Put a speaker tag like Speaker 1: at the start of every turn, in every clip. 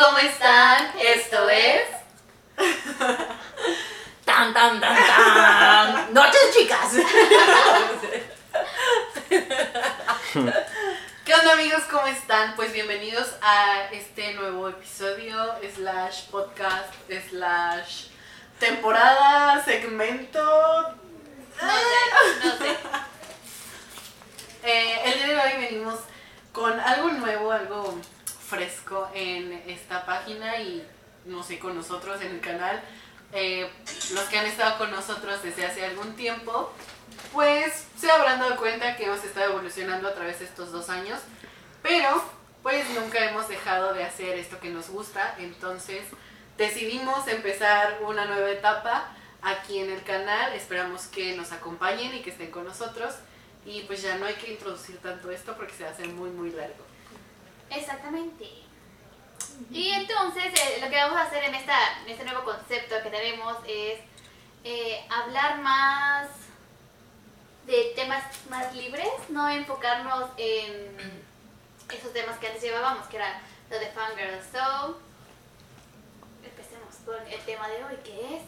Speaker 1: ¿cómo están? Esto es.
Speaker 2: Tan, tan, tan, tan. Noches, chicas.
Speaker 1: ¿Qué onda amigos? ¿Cómo están? Pues bienvenidos a este nuevo episodio, slash podcast, slash temporada, segmento.
Speaker 3: No sé, no sé.
Speaker 1: Eh, el día de hoy venimos con algo nuevo, algo fresco en esta página y no sé, con nosotros en el canal. Eh, los que han estado con nosotros desde hace algún tiempo, pues se habrán dado cuenta que hemos estado evolucionando a través de estos dos años, pero pues nunca hemos dejado de hacer esto que nos gusta, entonces decidimos empezar una nueva etapa aquí en el canal, esperamos que nos acompañen y que estén con nosotros y pues ya no hay que introducir tanto esto porque se hace muy muy largo.
Speaker 3: Exactamente. Y entonces eh, lo que vamos a hacer en, esta, en este nuevo concepto que tenemos es eh, hablar más de temas más libres, no enfocarnos en esos temas que antes llevábamos, que era lo de Fangirl. So, empecemos con el tema de hoy, que es...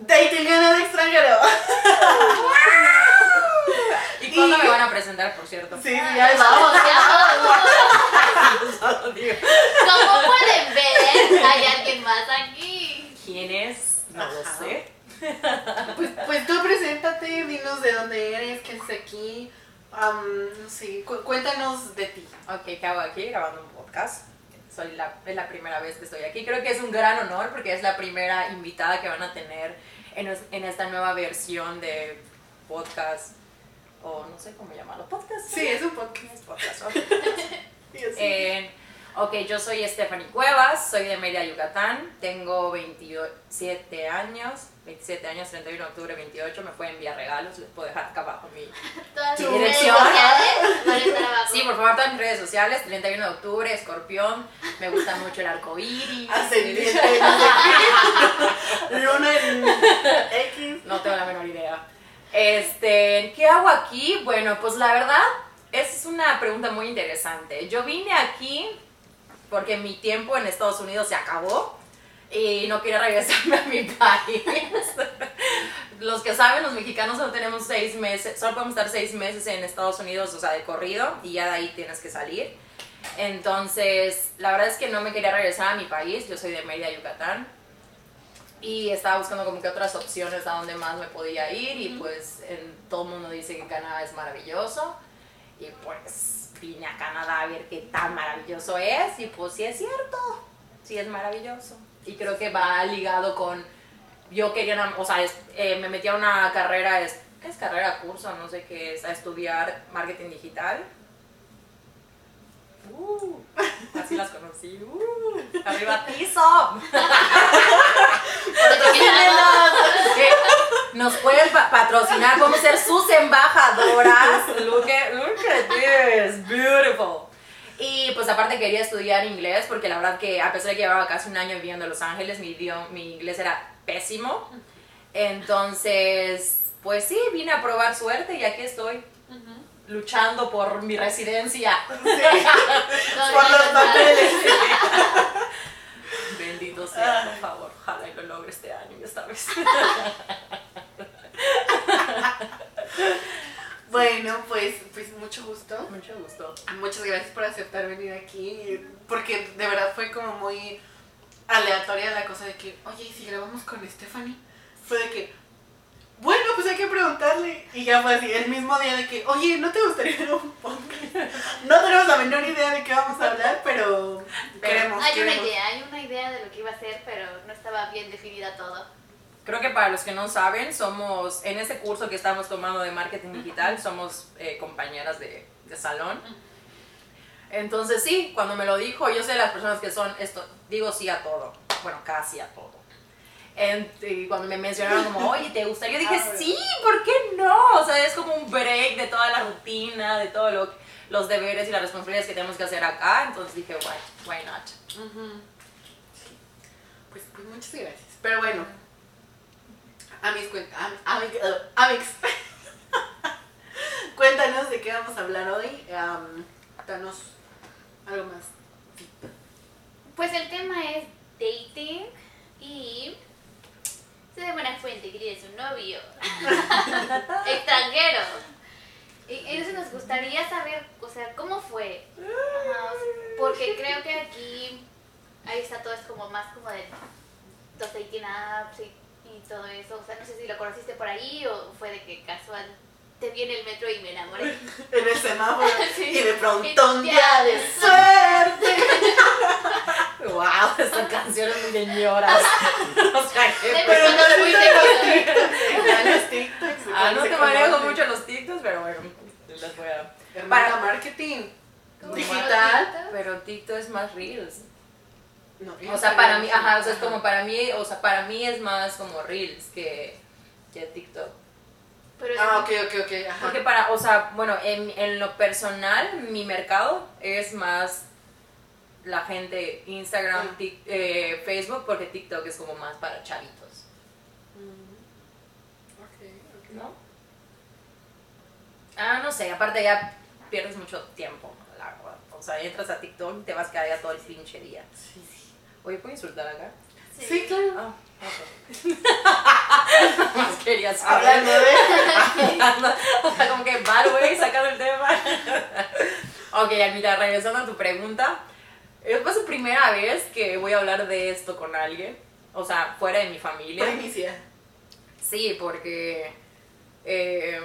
Speaker 1: Dating en el extranjero.
Speaker 2: ¿Y cuándo me van a presentar, por cierto?
Speaker 1: Sí, ya es
Speaker 3: Vamos, ya vamos.
Speaker 2: Solo digo.
Speaker 3: Como pueden ver, hay alguien más aquí.
Speaker 2: ¿Quién es? No lo sé.
Speaker 1: Pues, pues tú preséntate, dinos de dónde eres, qué haces aquí. am, no sé, cu- cuéntanos de ti.
Speaker 2: Ok, ¿qué hago aquí? Grabando un podcast. Soy la, es la primera vez que estoy aquí. Creo que es un gran honor porque es la primera invitada que van a tener en, en esta nueva versión de podcast. O no sé cómo llamarlo. Podcast.
Speaker 1: Sí, es un podcast.
Speaker 2: Es podcast. ok.
Speaker 1: Y así.
Speaker 2: Eh, ok, yo soy Stephanie Cuevas, soy de Mérida, Yucatán, tengo 27 años, 27 años, 31 de octubre, 28, me pueden enviar regalos, les puedo dejar acá abajo mi...
Speaker 3: Todas mis redes
Speaker 2: dirección.
Speaker 3: sociales abajo.
Speaker 2: Sí, por favor, todas mis redes sociales, 31 de octubre, escorpión, me gusta mucho el arco iris.
Speaker 1: Ascendiente. Luna en X.
Speaker 2: No tengo la menor idea. Este, ¿qué hago aquí? Bueno, pues la verdad, esa es una pregunta muy interesante. Yo vine aquí porque mi tiempo en Estados Unidos se acabó y no quería regresarme a mi país. Los que saben, los mexicanos solo tenemos seis meses, solo podemos estar seis meses en Estados Unidos, o sea, de corrido, y ya de ahí tienes que salir. Entonces, la verdad es que no me quería regresar a mi país, yo soy de Mérida, Yucatán, y estaba buscando como que otras opciones a donde más me podía ir y pues en, todo el mundo dice que Canadá es maravilloso y pues vine a Canadá a ver qué tan maravilloso es y pues sí es cierto, sí es maravilloso y creo que va ligado con yo quería, una- o sea, es- eh, me metí a una carrera, es, ¿qué es carrera? Curso, no sé qué es, a estudiar marketing digital. Uh, así las conocí. Uh, arriba que nos pueden pa- patrocinar, podemos ser sus embajadoras. Look at, look at this, beautiful. Y pues aparte quería estudiar inglés porque la verdad que a pesar de que llevaba casi un año viviendo en Los Ángeles, mi, idioma- mi inglés era pésimo. Entonces, pues sí, vine a probar suerte y aquí estoy luchando por mi residencia.
Speaker 1: Por los papeles.
Speaker 2: Bendito sea, por favor. Ojalá y lo logre este año y esta vez.
Speaker 1: Bueno, pues, pues mucho gusto.
Speaker 2: Mucho gusto.
Speaker 1: Muchas gracias por aceptar venir aquí, porque de verdad fue como muy aleatoria la cosa de que, oye, ¿y si grabamos con Stephanie? Fue de que, bueno, pues hay que preguntarle. Y ya fue así, el mismo día de que, oye, ¿no te gustaría ver un podcast? No tenemos la menor idea de qué vamos a hablar, pero queremos,
Speaker 3: Hay una idea, hay una idea de lo que iba a hacer, pero no estaba bien definida todo.
Speaker 2: Creo que para los que no saben, somos, en ese curso que estamos tomando de marketing digital, somos eh, compañeras de, de salón. Entonces sí, cuando me lo dijo, yo sé de las personas que son esto, digo sí a todo, bueno, casi a todo. En- y cuando me mencionaron como, oye, ¿te gustaría? Yo dije,
Speaker 1: Ah,
Speaker 2: sí, ¿por qué no? O sea, es como un break de toda la rutina, de todos los deberes y las responsabilidades que tenemos que hacer acá. Entonces dije, why, why not?
Speaker 1: Sí. Pues, pues muchas gracias. Pero bueno, a mis cuentas, amix, cuéntanos de qué vamos a hablar hoy. Am, danos algo más.
Speaker 3: Pues el tema es dating y sé de buena fuente que tienes un novio extranjero. Y entonces nos gustaría saber, o sea, cómo fue. Ajá, o sea, porque creo que aquí ahí está todo es como más como de los dating apps y, y todo eso. O sea, no sé si lo conociste por ahí o fue de que casual te vi en el metro y me enamoré.
Speaker 1: En el semáforo.
Speaker 3: Sí.
Speaker 1: Y de pronto un día
Speaker 3: ya.
Speaker 1: de suerte.
Speaker 2: Wow, esta canción es muy de ñoras. o sea, qué
Speaker 3: De
Speaker 1: Pero no
Speaker 3: fuiste
Speaker 1: es
Speaker 3: con-
Speaker 1: TikToks. los TikToks.
Speaker 2: Ah, no te manejo mucho los TikToks, pero bueno, les voy a... Para-
Speaker 1: marketing.
Speaker 3: ¿Cómo
Speaker 1: Digital.
Speaker 2: Pero TikTok es más reels.
Speaker 1: No,
Speaker 2: O sea, para mí, ajá, o sea, es como para mí, o sea, para mí es más como reels que, que TikTok.
Speaker 3: Pero
Speaker 1: Ah, ok, ok, ok. Ajá.
Speaker 2: Porque para, o sea, bueno, en, en lo personal, mi mercado es más la gente Instagram. Tik- eh, Facebook, porque TikTok es como más para chavitos,
Speaker 1: Mm. Ok, ok.
Speaker 2: ¿no? Ah, no sé, aparte ya pierdes mucho tiempo, la verdad. O sea, entras a TikTok y te vas a quedar ya todo el pinche día.
Speaker 1: Sí, sí.
Speaker 2: Oye, ¿puedo insultar acá?
Speaker 1: Sí, claro.
Speaker 2: Ah, ok. Más quería saber.
Speaker 1: Hablando de.
Speaker 2: o sea, como que bad way, sacando el tema. ok, Almita, regresando a tu pregunta. Es pues, la primera vez que voy a hablar de esto con alguien. O sea, fuera de mi familia.
Speaker 1: Primicia.
Speaker 2: Sí, porque eh,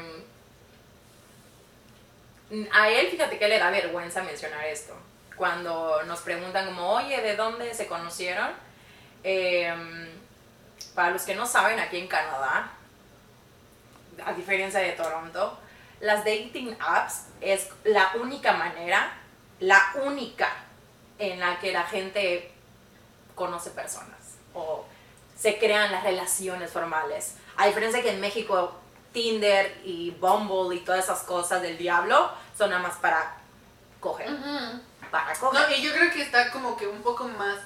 Speaker 2: a él, fíjate que le da vergüenza mencionar esto. Cuando nos preguntan como, oye, ¿de dónde se conocieron? Eh, para los que no saben, aquí en Canadá, a diferencia de Toronto, las dating apps es la única manera, la única en la que la gente conoce personas o se crean las relaciones formales. A diferencia que en México Tinder y Bumble y todas esas cosas del diablo son nada más para coger, para coger.
Speaker 1: No, y yo creo que está como que un poco más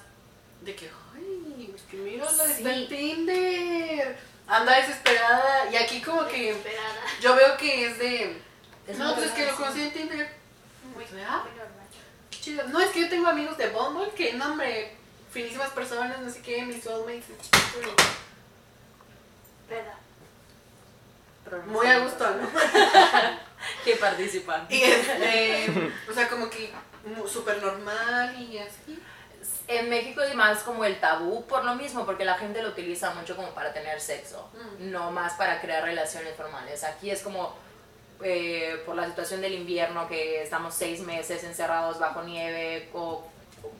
Speaker 1: de que, ay, es que mira, la está
Speaker 2: Sí.
Speaker 1: en Tinder. Anda desesperada. Y aquí como que
Speaker 3: Desesperada.
Speaker 1: yo veo que es de.
Speaker 2: Es
Speaker 1: no, pues es que lo conocí en Tinder.
Speaker 3: Muy,
Speaker 1: Pues,
Speaker 3: muy
Speaker 1: qué chido. No, es que yo tengo amigos de Bumble que, no, hombre, finísimas personas, no sé qué, mis soulmates.
Speaker 3: ¿Verdad?
Speaker 2: pero
Speaker 1: Muy a gusto, ¿no?
Speaker 2: Que participan.
Speaker 1: Y este, o sea, como que súper normal y así.
Speaker 2: En México es más como el tabú por lo mismo, porque la gente lo utiliza mucho como para tener sexo,
Speaker 1: Mm.
Speaker 2: no más para crear relaciones formales. Aquí es como eh, por la situación del invierno, que estamos seis meses encerrados bajo nieve, con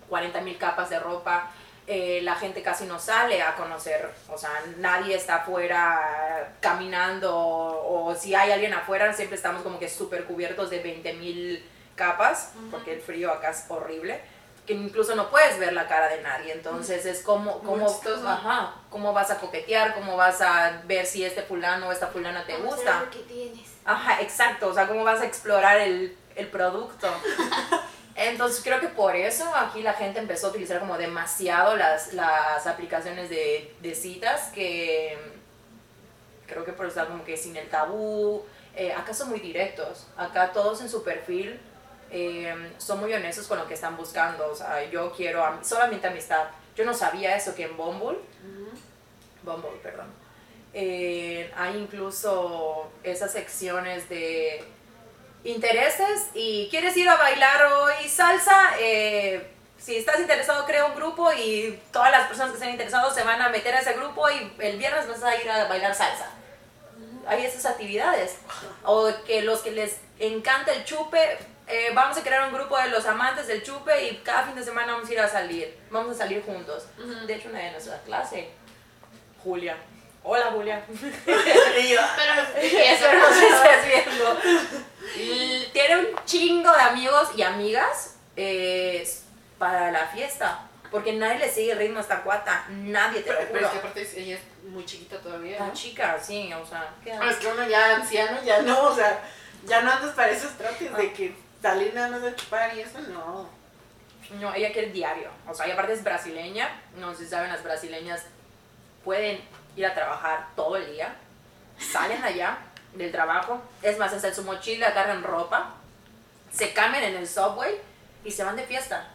Speaker 2: 40 mil capas de ropa, eh, la gente casi no sale a conocer, o sea, nadie está afuera caminando, o, si hay alguien afuera, siempre estamos como que súper cubiertos de 20 mil capas, porque el frío acá es horrible que incluso no puedes ver la cara de nadie, entonces es como, como, ajá, cómo vas a coquetear, cómo vas a ver si este fulano o esta fulana te
Speaker 3: Vamos a
Speaker 2: gusta.
Speaker 3: ver lo que tienes.
Speaker 2: Ajá, exacto, o sea, cómo vas a explorar el, el producto. Entonces creo que por eso aquí la gente empezó a utilizar como demasiado las, las aplicaciones de, de citas que creo que por estar como que sin el tabú, eh, acá son muy directos, acá todos en su perfil eh, son muy honestos con lo que están buscando, o sea, yo quiero am- solamente amistad. Yo no sabía eso que en Bumble Bumble, perdón. Eh, hay incluso esas secciones de intereses y quieres ir a bailar hoy salsa. Eh, si estás interesado, crea un grupo y todas las personas que estén interesados se van a meter a ese grupo y el viernes vas a ir a bailar salsa. Hay esas actividades. O que los que les encanta el chupe, eh, vamos a crear un grupo de los amantes del chupe y cada fin de semana vamos a ir a salir. Vamos a salir juntos. De hecho, una de nuestra clase, Julia. Hola, Julia.
Speaker 3: Pero si eso
Speaker 2: no se estés viendo. Y Tiene un chingo de amigos y amigas eh, para la fiesta. Porque nadie le sigue el ritmo a esta cuata. Nadie te
Speaker 1: Pero,
Speaker 2: lo
Speaker 1: pero es
Speaker 2: juro.
Speaker 1: que aparte ella es muy chiquita todavía.
Speaker 2: La
Speaker 1: ¿no?
Speaker 2: chica, sí, o sea, ¿qué
Speaker 1: Ah, es que uno ya anciano, ya no, o sea, ya no andas para esos trotes de que salir nada más a chupar y eso, no.
Speaker 2: No, ella quiere diario. O sea, y aparte es brasileña. No sé si saben, las brasileñas pueden ir a trabajar todo el día. Salen allá del trabajo. Es más, hasta en su mochila agarran ropa. Se cambian en el subway y se van de fiesta.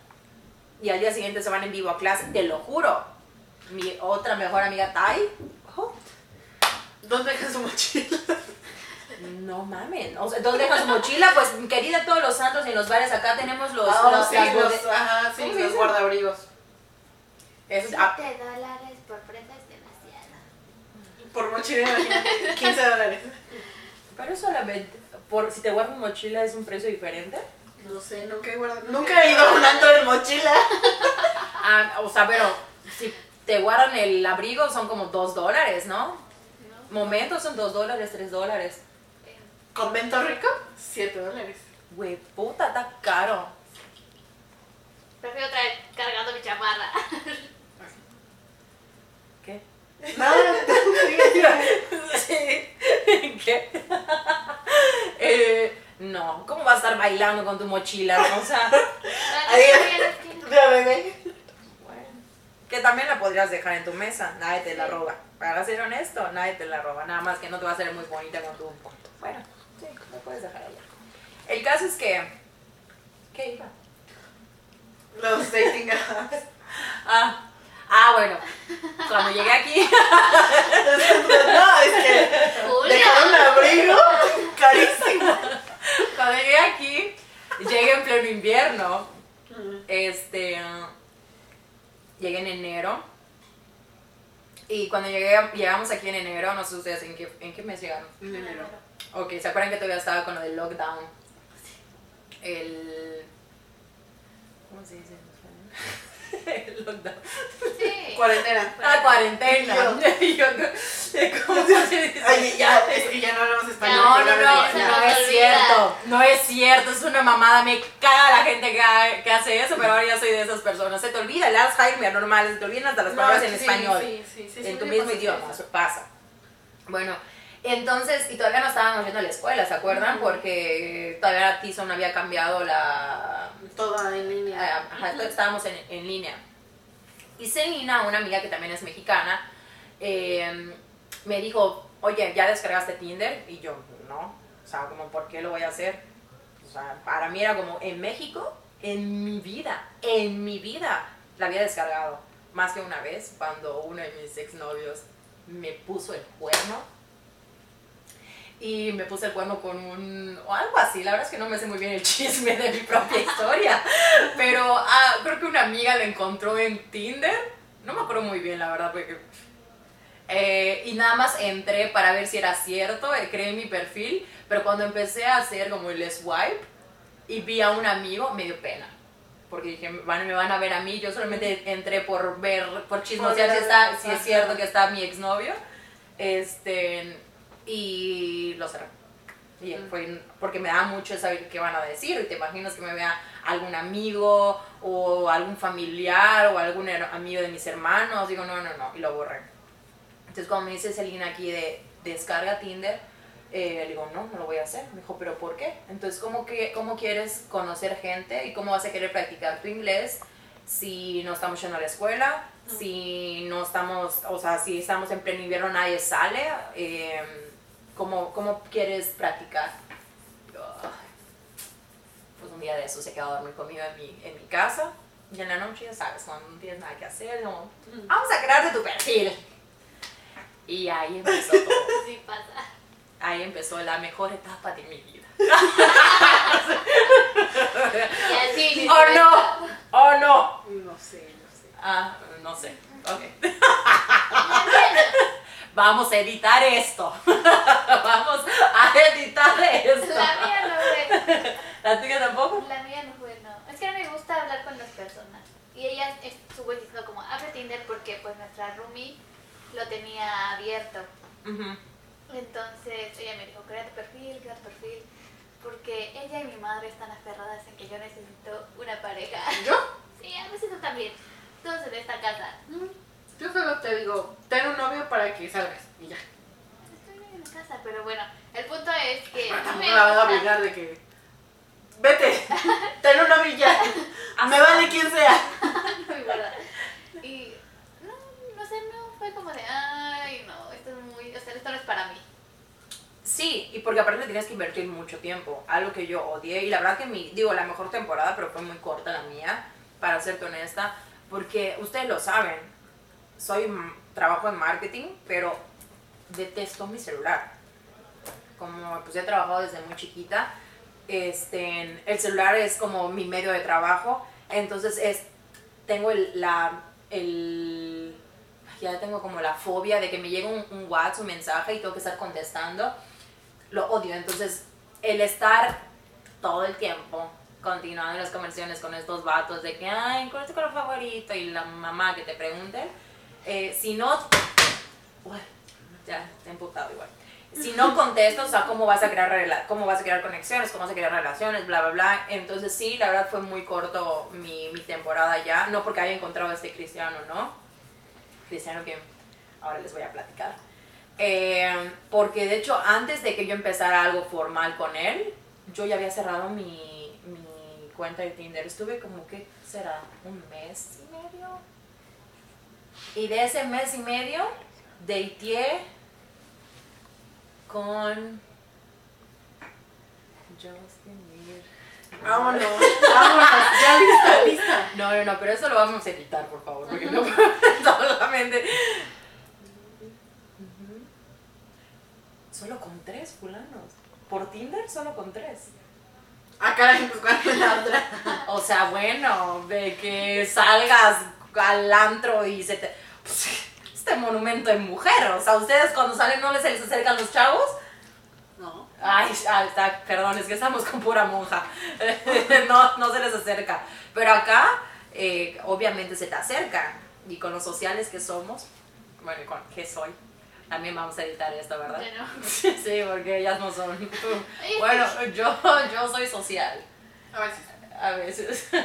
Speaker 2: y al día siguiente se van en vivo a clase, te lo juro. Mi otra mejor amiga Tai, oh,
Speaker 1: ¿Dónde dejas su mochila?
Speaker 2: No mamen, o sea, ¿dónde deja su mochila? Pues querida, todos los santos y en los bares acá tenemos los, los,
Speaker 1: sí,
Speaker 2: las
Speaker 1: los,
Speaker 2: bode-
Speaker 1: ajá, sí,
Speaker 2: ¿Cómo se
Speaker 1: los guardabrigos.
Speaker 2: Es- ah,
Speaker 3: 7 dólares por prenda es demasiado.
Speaker 1: Por mochila, imagínate, 15 dólares.
Speaker 2: pero solamente, por, si te guardas mochila es un precio diferente.
Speaker 1: No sé, nunca he guardado. Nunca he ido a un antro en mochila.
Speaker 2: Ah, o sea, pero si te guardan el abrigo son como dos dólares, ¿no?
Speaker 3: ¿no?
Speaker 2: Momentos son dos dólares, tres dólares.
Speaker 1: ¿Convento rico? 7 dólares.
Speaker 2: Güey, puta, está caro.
Speaker 3: Prefiero traer cargando mi chamarra.
Speaker 2: ¿Qué?
Speaker 1: Nada,
Speaker 2: Sí. ¿Qué? Eh, no, ¿cómo vas a estar bailando con tu mochila? no? O sea,
Speaker 1: Ahí.
Speaker 3: Ahí en la esquina.
Speaker 1: de bebé.
Speaker 2: bueno, que también la podrías dejar en tu mesa, nadie te la roba. Para ser honesto, nadie te la roba, nada más que no te va a hacer muy bonita con tu... Bueno, puedes dejar allá. El caso es que... ¿Qué iba?
Speaker 1: Los dating apps.
Speaker 2: Ah, ah, bueno, cuando llegué aquí...
Speaker 1: No, es que
Speaker 3: Julia.
Speaker 1: dejar un abrigo carísimo.
Speaker 2: Cuando llegué aquí, llegué en pleno invierno. Este. llegué en enero. Y cuando llegué, llegamos aquí en enero, no sé ustedes en qué, en qué mes llegaron.
Speaker 1: En enero.
Speaker 2: Ok, ¿se acuerdan que todavía estaba con lo del lockdown? El. ¿Cómo se dice en español? El lockdown.
Speaker 3: Sí.
Speaker 1: Cuarentena.
Speaker 2: Ah, cuarentena. Y yo, ¿Cómo se dice?
Speaker 1: Ay, ya, es que ya no hablamos español.
Speaker 2: No, no, no, no es cierto, no es cierto, es una mamada, me caga la gente que, ha- que hace eso, pero ahora ya soy de esas personas, se te olvida el Alzheimer normal, se te olvidan hasta las
Speaker 1: No,
Speaker 2: palabras en español,
Speaker 1: sí, sí, sí,
Speaker 2: en tu mismo idioma,
Speaker 1: eso
Speaker 2: pasa. Bueno, entonces, y todavía no estábamos yendo a la escuela, ¿se acuerdan? Porque todavía Tison había cambiado la...
Speaker 1: Toda en línea.
Speaker 2: Ah, ajá, estábamos en, en línea. Y Selina, una amiga que también es mexicana, eh, me dijo, oye, ¿ya descargaste Tinder? Y yo, no. O sea, como, ¿por qué lo voy a hacer? O sea, para mí era como, en México, en mi vida, en mi vida, la había descargado. Más que una vez, cuando uno de mis exnovios me puso el cuerno. Y me puse el cuerno con un... o algo así, la verdad es que no me sé muy bien el chisme de mi propia historia. Pero ah, creo que una amiga lo encontró en Tinder. No me acuerdo muy bien, la verdad, porque... Eh, y nada más entré para ver si era cierto, eh, creé mi perfil, pero cuando empecé a hacer como el swipe y vi a un amigo, me dio pena. Porque dije, van, me van a ver a mí, yo solamente entré por ver, por chismosear si, está, si es cierto que está mi exnovio. Este, y lo cerré. Y fue porque me da mucho saber qué van a decir. Y te imaginas que me vea algún amigo o algún familiar o algún amigo de mis hermanos. Digo, no, no, no. Y lo borré. Entonces, cuando me dice Selina aquí de descarga Tinder, eh, le digo, no, no lo voy a hacer. Me dijo, ¿pero por qué? Entonces, ¿cómo, que, ¿cómo quieres conocer gente y cómo vas a querer practicar tu inglés si no estamos yendo a la escuela? Si no estamos, o sea, si estamos en pleno invierno, nadie sale. eh, ¿cómo, ¿Cómo quieres practicar? Pues un día de eso se quedó a dormir conmigo en mi, en mi casa. Y en la noche, ya sabes, cuando no tienes nada que hacer, como, vamos a crearte tu perfil. Y ahí empezó todo.
Speaker 3: Sí pasa.
Speaker 2: Ahí empezó la mejor etapa de mi vida.
Speaker 3: Y así
Speaker 2: ¡Oh no! ¡Oh no!
Speaker 1: No sé, no sé.
Speaker 2: Ah, no sé. Ok. Vamos a editar esto. Vamos a editar esto.
Speaker 3: La mía no fue.
Speaker 2: ¿La tuya tampoco?
Speaker 3: La mía no fue, no. Es que no me gusta hablar con las personas. Y ella estuvo diciendo como, abre Tinder porque pues nuestra roomie lo tenía abierto. Entonces ella me dijo, crea tu perfil, crea tu perfil. Porque ella y mi madre están aferradas en que yo necesito una pareja.
Speaker 1: ¿Yo?
Speaker 3: Sí, a veces tú también. Todos en esta casa.
Speaker 1: Mm, Yo solo te digo, ten un novio para que salgas. Y ya.
Speaker 3: Estoy bien en casa, pero bueno, el punto es que no
Speaker 1: No
Speaker 3: me
Speaker 1: me la van a obligar de que. Vete, ten un novio y ya. Me vale quien sea.
Speaker 3: Mi verdad. Y no, no sé, no fue como de, ay, no, esto es muy, o sea, esto no es para mí.
Speaker 2: Sí, y porque aparte tienes que invertir mucho tiempo, algo que yo odié, y la verdad que mi, digo, la mejor temporada, pero fue muy corta la mía, para serte honesta, porque ustedes lo saben, soy trabajo en marketing, pero detesto mi celular. Como pues he trabajado desde muy chiquita, este, el celular es como mi medio de trabajo, entonces es, tengo el, la, el, ya tengo como la fobia de que me llegue un, un WhatsApp, un mensaje y tengo que estar contestando, lo odio, entonces el estar todo el tiempo continuando las conversaciones con estos vatos de que, ay, ¿cuál es tu color favorito? Y la mamá que te pregunte, eh, si no, uy, ya, te he emputado igual. Si no contestas, o sea, ¿cómo vas a crear cómo vas a crear conexiones, cómo vas a crear relaciones, bla, bla, bla. Entonces sí, la verdad fue muy corto mi, mi temporada ya, no porque haya encontrado a este cristiano, ¿no? Cristiano que ahora les voy a platicar. Eh, porque de hecho, antes de que yo empezara algo formal con él, yo ya había cerrado mi, mi cuenta de Tinder. Estuve como que, será? Un mes y medio. Y de ese mes y medio, dateé con Justin Bieber.
Speaker 1: Vámonos, vámonos. Ya lista, lista.
Speaker 2: No, no, no, pero eso lo vamos a editar, por favor, porque no solamente. Solo con tres fulanos. Por Tinder, solo con tres.
Speaker 1: Ah, caray, pues cuál es la otra.
Speaker 2: O sea, bueno, de que salgas al antro y se te. Este monumento de mujer. O sea, ustedes cuando salen no les se les acercan los chavos.
Speaker 1: No.
Speaker 2: Ay, está- perdón, es que estamos con pura monja. no, no se les acerca. Pero acá, eh, obviamente se te acerca. Y con los sociales que somos, bueno, con que soy, también vamos a editar esto, ¿verdad?
Speaker 3: No.
Speaker 2: Sí, porque ellas no son. Bueno, yo, yo soy social.
Speaker 1: A si.
Speaker 2: A veces.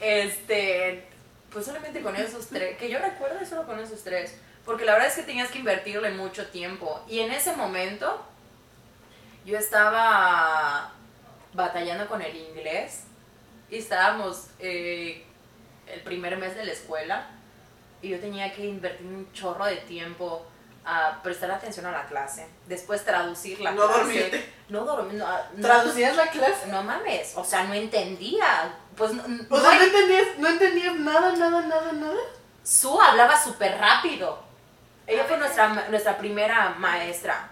Speaker 2: este, pues solamente con esos tres, que yo recuerdo solo con esos tres, porque la verdad es que tenías que invertirle mucho tiempo. Y en ese momento yo estaba batallando con el inglés y estábamos eh, el primer mes de la escuela y yo tenía que invertir un chorro de tiempo a prestar atención a la clase, después traducir la
Speaker 1: No
Speaker 2: clase.
Speaker 1: dormirte.
Speaker 2: No dormir. No, no-
Speaker 1: ¿Traducías la clase?
Speaker 2: no mames, o sea, no entendía. Pues no, no
Speaker 1: O sea,
Speaker 2: hay-
Speaker 1: no entendías, no entendías nada, nada, nada, nada.
Speaker 2: Su hablaba súper rápido. Ella fue nuestra, nuestra primera maestra.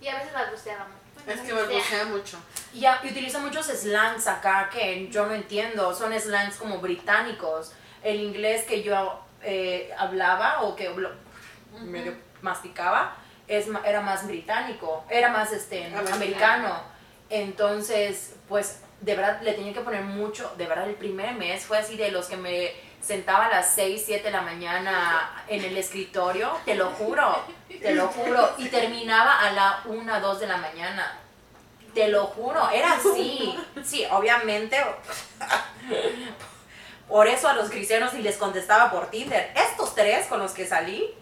Speaker 3: Y a veces balbuceábamos. Bueno,
Speaker 1: Es que
Speaker 3: balbucea.
Speaker 1: mucho.
Speaker 2: Y, a- y utiliza muchos slangs acá que yo no entiendo. Son slangs como británicos. El inglés que yo eh, hablaba o que hablo- medio masticaba es, era más británico. Era más este,
Speaker 1: Americano.
Speaker 2: americano. Entonces, pues de verdad le tenía que poner mucho. De verdad, el primer mes fue así de los que me sentaba a las 6, 7 de la mañana en el escritorio. Te lo juro. Te lo juro. Y terminaba a la 1, 2 de la mañana. Te lo juro, era así. Sí, obviamente. Por eso a los cristianos y les contestaba por Tinder. Estos tres con los que salí,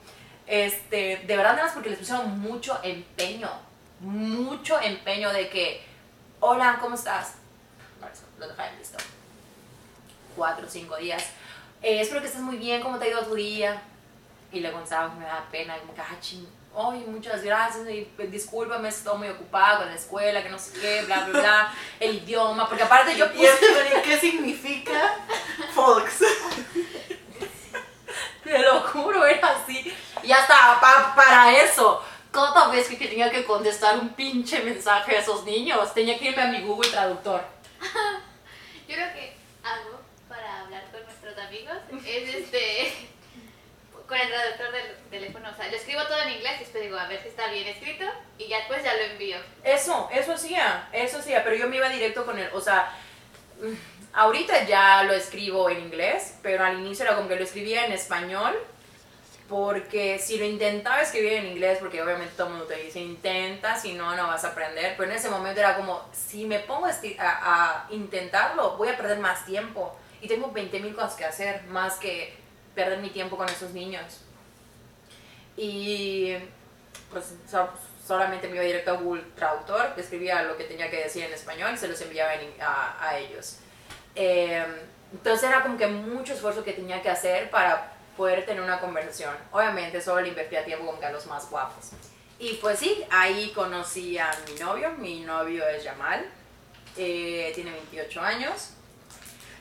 Speaker 2: este, de verdad nada más porque les pusieron mucho empeño. Mucho empeño de que, hola, ¿cómo estás? Lo dejaron listo. Cuatro o cinco días. "Eh, espero que estés muy bien, ¿cómo te ha ido tu día? Y le contaba me da pena, como que, ah, ching, ay, muchas gracias, y pues, discúlpame, estoy muy ocupada con la escuela, que no sé qué, bla, bla, bla, el idioma, porque aparte yo
Speaker 1: ¿Y
Speaker 2: puse,
Speaker 1: esto qué significa? Folks.
Speaker 2: te lo juro, era así, y hasta pa- para eso, cada vez que tenía que contestar un pinche mensaje a esos niños, tenía que irme a mi Google Traductor.
Speaker 3: Yo creo que algo para hablar con nuestros amigos es este. con el traductor del teléfono. O sea, lo escribo todo en inglés y después digo, a ver si está bien escrito y ya después ya lo envío.
Speaker 2: Eso, eso hacía, eso hacía, pero yo me iba directo con él, o sea, ahorita ya lo escribo en inglés, pero al inicio era como que lo escribía en español, porque si lo intentaba escribir en inglés, porque obviamente todo el mundo te dice, intenta, si no, no vas a aprender, pero en ese momento era como, si me pongo a, intentarlo, voy a perder más tiempo, y tengo 20 mil cosas que hacer, más que perder mi tiempo con esos niños. Y pues so- solamente me iba directo a Google Traductor, escribía lo que tenía que decir en español y se los enviaba en- a, a ellos. Eh, entonces era como que mucho esfuerzo que tenía que hacer para poder tener una conversación. Obviamente solo le invertía tiempo como que a los más guapos. Y pues sí, ahí conocí a mi novio. Mi novio es Yamal, eh, tiene 28 años.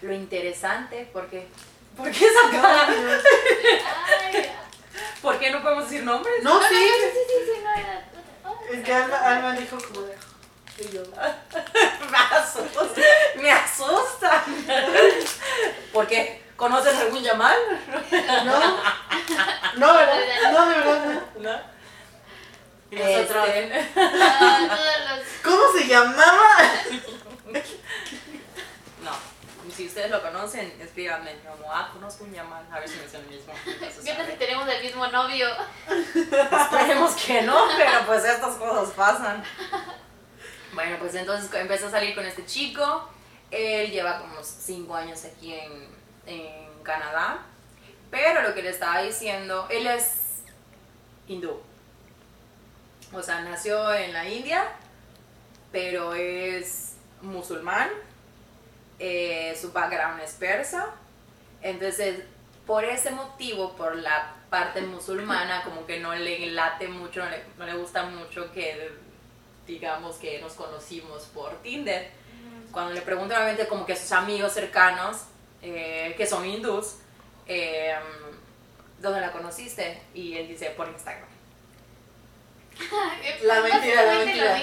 Speaker 2: lo interesante, porque... ¿Por qué esa cara?
Speaker 3: Ay,
Speaker 2: ¿Por qué no podemos decir nombres?
Speaker 1: No,
Speaker 3: no, no,
Speaker 1: sí.
Speaker 3: sí, sí, sí, sí, no era.
Speaker 1: Es que Alma, Alma dijo como de. Y yo.
Speaker 2: Me asustan. Me asustan. ¿Por qué? ¿Conoces algún Yamal?
Speaker 1: No. No, ¿verdad? No, de verdad. no.
Speaker 2: ¿No?
Speaker 1: Y nosotros.
Speaker 2: Este,
Speaker 3: Ah, todos los.
Speaker 1: ¿Cómo se llamaba?
Speaker 2: no. Si ustedes lo conocen, escríbanme como, ah, conozco un Yamal. A ver si me es el mismo. No se
Speaker 3: ¿Qué tal si tenemos el mismo novio?
Speaker 2: Esperemos que no, pero pues estas cosas pasan. Bueno, pues entonces empecé a salir con este chico. Él lleva como 5 años aquí en, en Canadá. Pero lo que le estaba diciendo, él es hindú. O sea, nació en la India, pero es musulmán. eh, su background es persa. Entonces, por ese motivo, por la parte musulmana, como que no le late mucho, no le gusta mucho que digamos que nos conocimos por Tinder. Cuando le pregunto nuevamente como que a sus amigos cercanos, eh, que son hindús, eh, ¿dónde la conociste? Y él dice, por Instagram.
Speaker 1: La mentira, la mentira.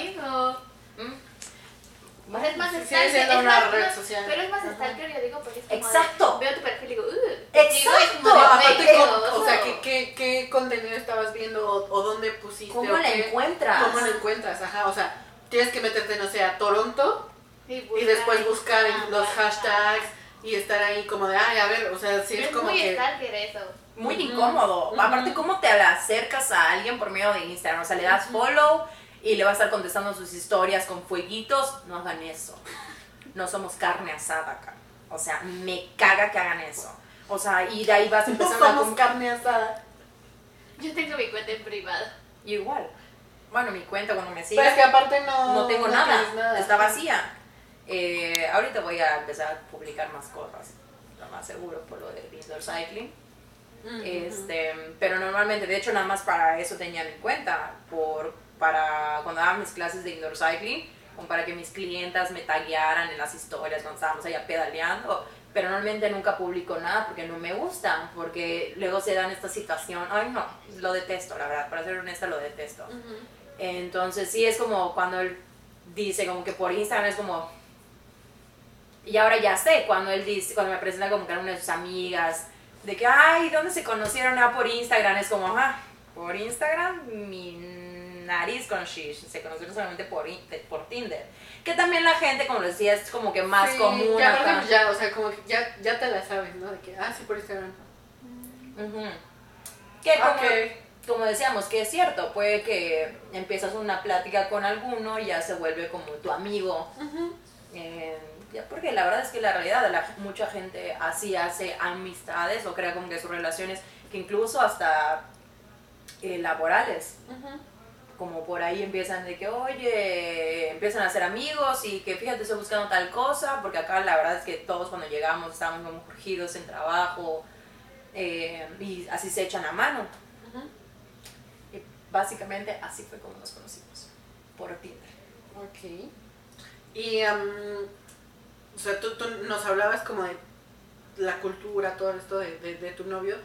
Speaker 2: ¿Mm?
Speaker 3: Es más
Speaker 1: siendo
Speaker 3: es
Speaker 1: una
Speaker 3: más-
Speaker 1: red social.
Speaker 3: Pero es más stalker, yo digo, porque es como de-
Speaker 2: Exacto.
Speaker 3: veo tu perfil y digo, uh.
Speaker 2: Exacto.
Speaker 3: Digo, es como de
Speaker 1: aparte,
Speaker 3: fake
Speaker 1: ¿cómo-
Speaker 3: news.
Speaker 1: o sea, ¿qué, qué, qué contenido estabas viendo o, o dónde pusiste?
Speaker 2: ¿Cómo
Speaker 1: o
Speaker 2: la
Speaker 1: qué-
Speaker 2: encuentras?
Speaker 1: ¿Cómo la encuentras? Ajá, o sea, tienes que meterte, no sé, a Toronto
Speaker 3: Y,
Speaker 1: y después buscar
Speaker 3: Ah,
Speaker 1: los hashtags y estar ahí como de, ay, a ver, o sea, sí es
Speaker 3: es
Speaker 1: como
Speaker 3: muy
Speaker 1: que...
Speaker 3: eso.
Speaker 2: Muy
Speaker 1: Ujú.
Speaker 2: incómodo.
Speaker 1: Ujú.
Speaker 2: Aparte, ¿cómo te acercas a alguien por medio de Instagram? O sea, le das follow y le vas a estar contestando sus historias con fueguitos. No hagan eso. No somos carne asada acá. O sea, me caga que hagan eso. O sea, y de ahí vas
Speaker 1: No
Speaker 2: empezando a...
Speaker 1: somos carne asada.
Speaker 3: Yo tengo mi cuenta en privado.
Speaker 2: Igual. Bueno, mi cuenta cuando me
Speaker 1: Pero es
Speaker 2: sigas
Speaker 1: que aparte no...
Speaker 2: no tengo
Speaker 1: tienes
Speaker 2: nada. Está vacía. Eh, ahorita voy a empezar a publicar más cosas. Lo más seguro por lo de indoor cycling.
Speaker 1: Ujú.
Speaker 2: Este, pero normalmente, de hecho, nada más para eso tenía mi cuenta, por, para cuando daba mis clases de indoor cycling, como para que mis clientas me taguearan en las historias cuando estábamos allá pedaleando, pero normalmente nunca publico nada porque no me gusta, porque luego se dan esta situación, ay no, lo detesto, la verdad, para ser honesta lo detesto. Entonces sí es como cuando él dice como que por Instagram es como... Y ahora ya sé, cuando él dice, cuando me presenta como que a una de sus amigas, de que, ay, ¿dónde se conocieron? Ah, por Instagram, es como, ah, por Instagram, mi nariz con shish, se conocieron solamente por, por Tinder. Que también la gente, como decía, es como que más
Speaker 1: Sí,
Speaker 2: común
Speaker 1: Ya, aparte,
Speaker 2: acá.
Speaker 1: ya, o sea, como que ya, ya te la sabes, ¿no? De que, ah, sí, por Instagram.
Speaker 2: Ujú. Que como, como decíamos, que es cierto, puede que empiezas una plática con alguno y ya se vuelve como tu amigo. Eh, ya porque la verdad es que la realidad, la, mucha gente así hace amistades o crea como que sus relaciones, que incluso hasta eh, laborales,
Speaker 1: Ujú.
Speaker 2: Como por ahí empiezan de que, oye, empiezan a ser amigos y que fíjate, estoy buscando tal cosa, porque acá la verdad es que todos cuando llegamos estamos como urgidos en trabajo eh, y así se echan a mano. Y básicamente así fue como nos conocimos, por Tinder.
Speaker 1: Ok. Y, am, o sea, tú, tú nos hablabas como de la cultura, todo esto de, de, de tu novio.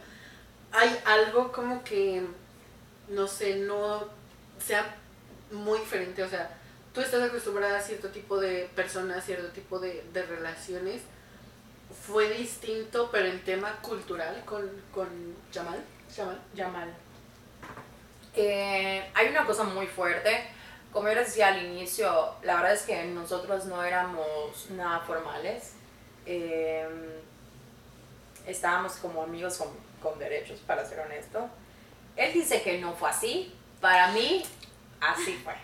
Speaker 1: ¿Hay algo como que, no sé, no sea muy diferente? O sea, tú estás acostumbrada a cierto tipo de personas, cierto tipo de, de relaciones. ¿Fue distinto, pero en tema cultural con, con Jamal? Jamal.
Speaker 2: Eh, hay una cosa muy fuerte. Como yo decía al inicio, la verdad es que nosotros no éramos nada formales. Eh, estábamos como amigos con, con derechos, para ser honesto. Él dice que no fue así. Para mí, así fue.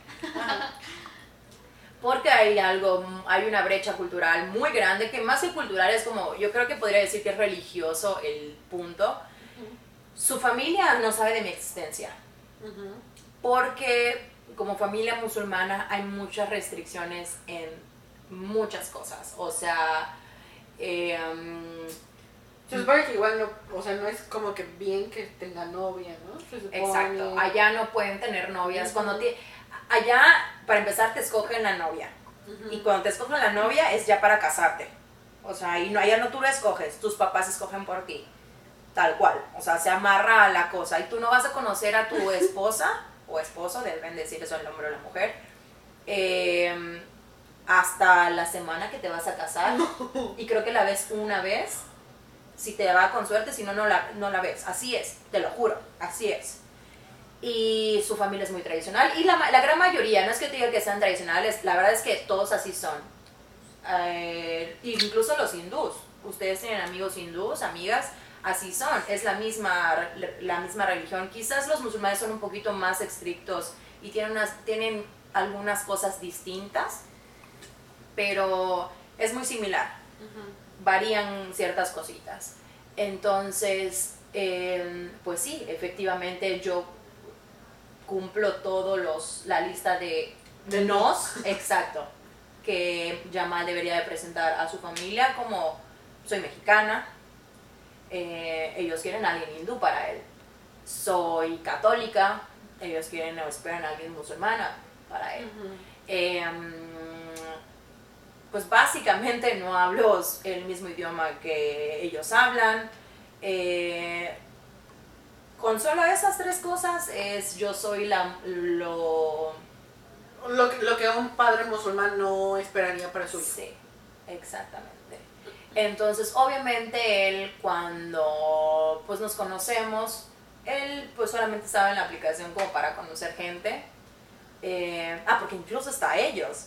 Speaker 2: Porque hay algo, hay una brecha cultural muy grande, que más que cultural es como, yo creo que podría decir que es religioso el punto. Su familia no sabe de mi existencia, porque como familia musulmana hay muchas restricciones en muchas cosas. O sea, um,
Speaker 1: Se supone que igual no, o sea, no es como que bien que tenga novia, ¿no? Se supone.
Speaker 2: exacto, allá no pueden tener novias. Cuando te, allá, para empezar, te escogen la novia. Y cuando te escogen la novia es ya para casarte. O sea, y no, allá no tú lo escoges, tus papás escogen por ti. Tal cual. O sea, se amarra a la cosa. Y tú no vas a conocer a tu esposa o esposo, deben decir eso el hombre o la mujer, eh, hasta la semana que te vas a casar. Y creo que la ves una vez. Si te va con suerte, si no, no la, no la ves. Así es, te lo juro, así es. Y su familia es muy tradicional. Y la, la gran mayoría, no es que te diga que sean tradicionales, la verdad es que todos así son. Eh, incluso los hindús. Ustedes tienen amigos hindús, amigas, así son. Es la misma, la misma religión. Quizás los musulmanes son un poquito más estrictos y tienen, unas, tienen algunas cosas distintas, pero es muy similar. Varían ciertas cositas. Entonces, eh, pues sí, efectivamente yo cumplo todo los, la lista de, de nos, exacto, que Yamal debería de presentar a su familia como soy mexicana, eh, ellos quieren a alguien hindú para él. Soy católica, ellos quieren o esperan a alguien musulmana para él. Em, pues básicamente no hablo el mismo idioma que ellos hablan. Eh, con solo esas tres cosas es yo soy la lo
Speaker 1: lo que, lo que un padre musulmán no esperaría para su hijo.
Speaker 2: Sí, exactamente. Entonces, obviamente él cuando pues nos conocemos, él pues solamente estaba en la aplicación como para conocer gente. Eh, ah, porque incluso hasta ellos,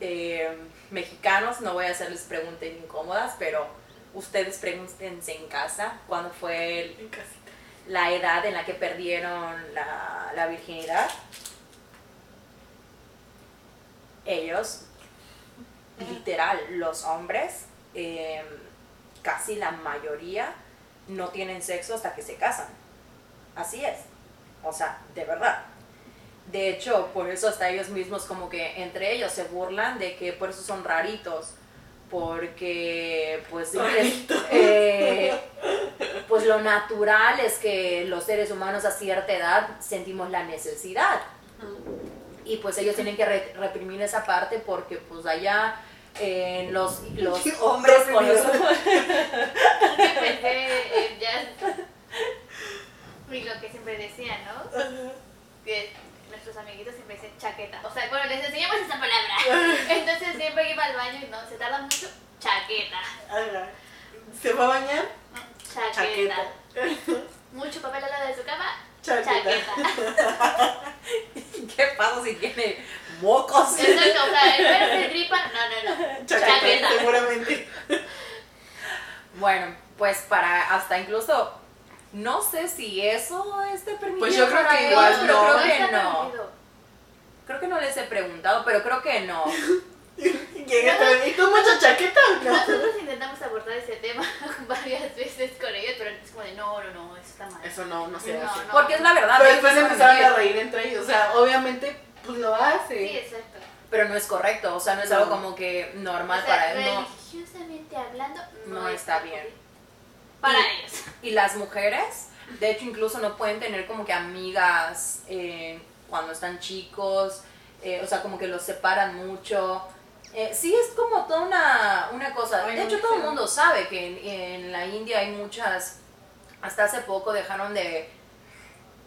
Speaker 2: eh, mexicanos, no voy a hacerles preguntas incómodas, pero ustedes pregúntense en casa cuándo fue la edad en la que perdieron la, la virginidad. Ellos, literal, los hombres, eh, casi la mayoría no tienen sexo hasta que se casan. Así es. O sea, de verdad. De hecho, por eso hasta ellos mismos como que entre ellos se burlan de que por eso son raritos. Porque pues, eh, pues lo natural es que los seres humanos a cierta edad sentimos la necesidad. Y pues ellos tienen que reprimir esa parte porque pues allá en los, los hombres con los...
Speaker 3: ya... Y lo que siempre decían, ¿no? Que nuestros amiguitos siempre dicen chaqueta. O sea, bueno, les enseñamos esa palabra. Entonces siempre iba al baño y no, se tarda mucho, chaqueta.
Speaker 1: ¿Se va a bañar?
Speaker 3: Chaqueta. Mucho papel al lado de su cama, chaqueta.
Speaker 2: ¿Qué pasa si tiene mocos?
Speaker 3: Exacto, o sea, el se gripa, no, no, no, chaqueta.
Speaker 1: Seguramente.
Speaker 2: Bueno, pues para hasta incluso no sé si eso es de permitido
Speaker 1: Pues yo creo que igual no.
Speaker 2: creo que no. Creo que no les he preguntado, pero creo que no.
Speaker 1: Llega, ¿Y tú mucha chaqueta?
Speaker 3: Nosotros intentamos abordar ese tema varias veces con ellos, pero es como de no, no, no, eso está mal.
Speaker 1: Eso no, no se
Speaker 3: No,
Speaker 1: hace.
Speaker 3: no.
Speaker 2: Porque es la verdad.
Speaker 1: Pero después empezaron a reír entre ellos. O sea, obviamente, pues lo hace.
Speaker 3: Sí, exacto.
Speaker 2: Pero no es correcto, o sea, no es
Speaker 1: No.
Speaker 2: algo como que normal
Speaker 3: O sea,
Speaker 2: para él. No.
Speaker 3: religiosamente hablando, no,
Speaker 2: No está bien.
Speaker 3: Para
Speaker 2: Y-
Speaker 3: ellos.
Speaker 2: Y las mujeres, de hecho, incluso no pueden tener como que amigas eh, cuando están chicos, eh, o sea, como que los separan mucho. Eh, sí, es como toda una, una cosa.
Speaker 1: Ay,
Speaker 2: De hecho, todo el mundo sabe que en, en la India hay muchas, hasta hace poco dejaron de,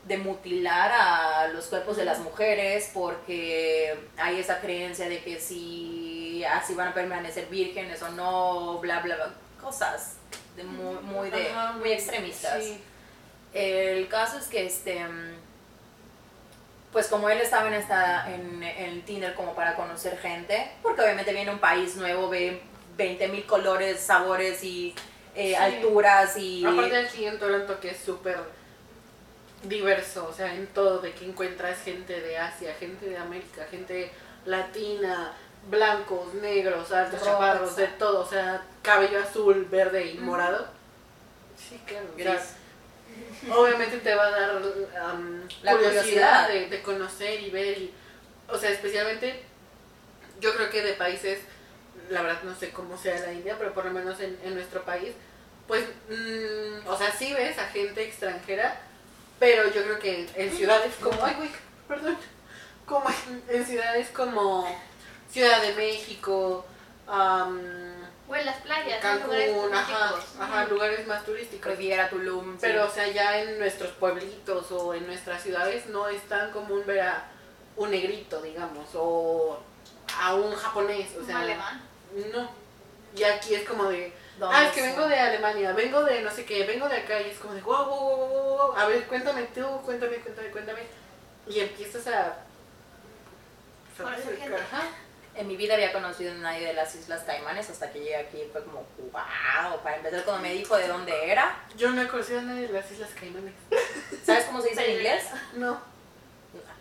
Speaker 2: de mutilar a los cuerpos de las mujeres porque hay esa creencia de que si así van a permanecer vírgenes o no, bla, bla, bla, cosas de muy, muy, de,
Speaker 1: Ajá,
Speaker 2: muy extremistas.
Speaker 1: sí.
Speaker 2: El caso es que este pues como él estaba en esta en, en Tinder como para conocer gente, porque obviamente viene a un país nuevo, ve 20 mil colores, sabores y eh,
Speaker 1: Sí.
Speaker 2: alturas y
Speaker 1: Aparte aquí en Toronto que es súper diverso, o sea, en todo, de que encuentras gente de Asia, gente de América, gente latina, blancos, negros, altos, chaparros, de todo, o sea, cabello azul, verde y morado. Sí, claro. Obviamente te va a dar am,
Speaker 2: La
Speaker 1: curiosidad,
Speaker 2: curiosidad.
Speaker 1: De, de conocer y ver, y, o sea, especialmente yo creo que de países, la verdad no sé cómo sea la India, pero por lo menos en, en nuestro país, pues, mm, o sea, sí ves a gente extranjera, pero yo creo que en ciudades como, ay, güey, perdón, como en, en ciudades como Ciudad de México,
Speaker 3: en las playas, ¿no? lugares
Speaker 1: Cancún, ajá, ajá, lugares más turísticos.
Speaker 2: Riviera, Tulum. sí.
Speaker 1: Pero, o sea, ya en nuestros pueblitos o en nuestras ciudades no es tan común ver a un negrito, digamos, o a un japonés, o
Speaker 3: Un
Speaker 1: sea,
Speaker 3: alemán.
Speaker 1: no. Y aquí es como de,
Speaker 2: ¿Dónde
Speaker 1: ah, es que vengo de Alemania, vengo de no sé qué, vengo de acá, y es como de, wow, wow, wow, wow, wow, a ver, cuéntame tú, cuéntame, cuéntame, cuéntame. Y empiezas a... Ajá.
Speaker 2: En mi vida había conocido a nadie de las Islas Caimanes hasta que llegué aquí. Fue como, wow. Para empezar, cuando me dijo de dónde era,
Speaker 1: Yo no he conocido a nadie de las Islas Caimanes.
Speaker 2: ¿sabes cómo se dice en inglés?
Speaker 1: No.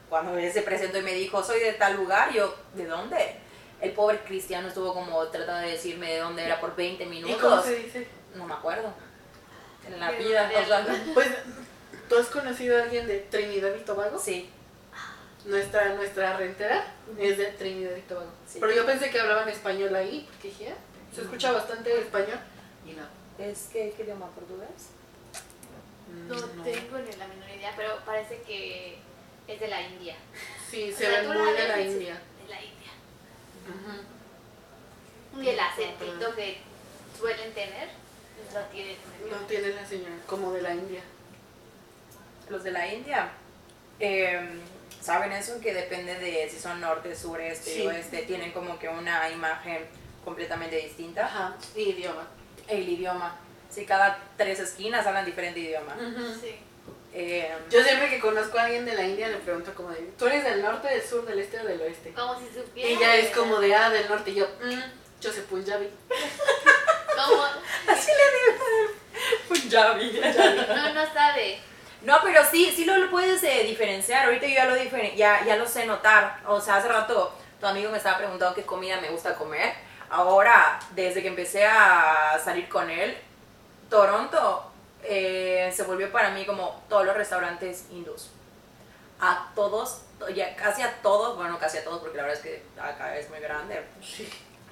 Speaker 2: Cuando él se presentó y me dijo, soy de tal lugar, yo, ¿de dónde? El pobre cristiano estuvo como tratando de decirme de dónde era por 20
Speaker 1: ¿Y cómo
Speaker 2: minutos.
Speaker 1: se dice?
Speaker 2: No me acuerdo. En la vida, o sea.
Speaker 1: Pues, ¿tú has conocido a alguien de Trinidad y Tobago?
Speaker 2: sí.
Speaker 1: Nuestra, nuestra rentera es de Trinidad y Tobago.
Speaker 2: Sí.
Speaker 1: Pero yo pensé que hablaban español ahí, porque dije, "Ah, se escucha bastante el español. Y no.
Speaker 2: ¿Es que qué idioma portugués?
Speaker 3: No,
Speaker 1: Mm,
Speaker 3: tengo ni la menor idea, pero parece que es de la India.
Speaker 1: Sí,
Speaker 3: O
Speaker 1: se
Speaker 3: tú
Speaker 1: muy de la India.
Speaker 3: De la India. Y el acentito que suelen tener, lo tienen.
Speaker 1: No tiene la señora, como de la India.
Speaker 2: Los de la India. eh, ¿Saben eso? Que depende de si son norte, sur, este
Speaker 1: Sí.
Speaker 2: o oeste. Tienen como que una imagen completamente distinta.
Speaker 1: Ajá, y idioma.
Speaker 2: El idioma. Sí, cada tres esquinas hablan diferente idioma.
Speaker 3: Sí.
Speaker 2: Eh,
Speaker 1: Yo siempre que conozco a alguien de la India le pregunto como de, ¿tú eres del norte, del sur, del este o del oeste?
Speaker 3: Como si supiera.
Speaker 1: Ya es como de, ah, del norte. Y yo, mm, yo sé Punjabi.
Speaker 3: Como,
Speaker 2: así le digo. Punjabi.
Speaker 3: no, no sabe.
Speaker 2: No, pero sí, sí lo puedes eh, diferenciar. Ahorita yo ya lo, diferen- ya, ya lo sé notar. O sea, hace rato tu amigo me estaba preguntando qué comida me gusta comer. Ahora, desde que empecé a salir con él, Toronto eh, se volvió para mí como todos los restaurantes hindús. A todos, ya casi a todos, bueno, casi a todos, porque la verdad es que acá es muy grande.
Speaker 1: Sí.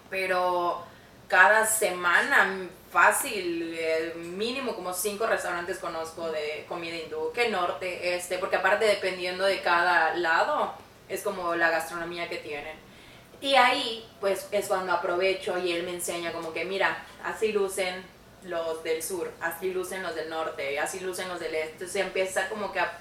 Speaker 2: Pero cada semana, fácil, eh, mínimo como cinco restaurantes conozco de comida hindú, que norte, este, porque aparte dependiendo de cada lado, es como la gastronomía que tienen. Y ahí, pues, es cuando aprovecho y él me enseña como que, mira, así lucen los del sur, así lucen los del norte, así lucen los del este. Entonces empieza como que a,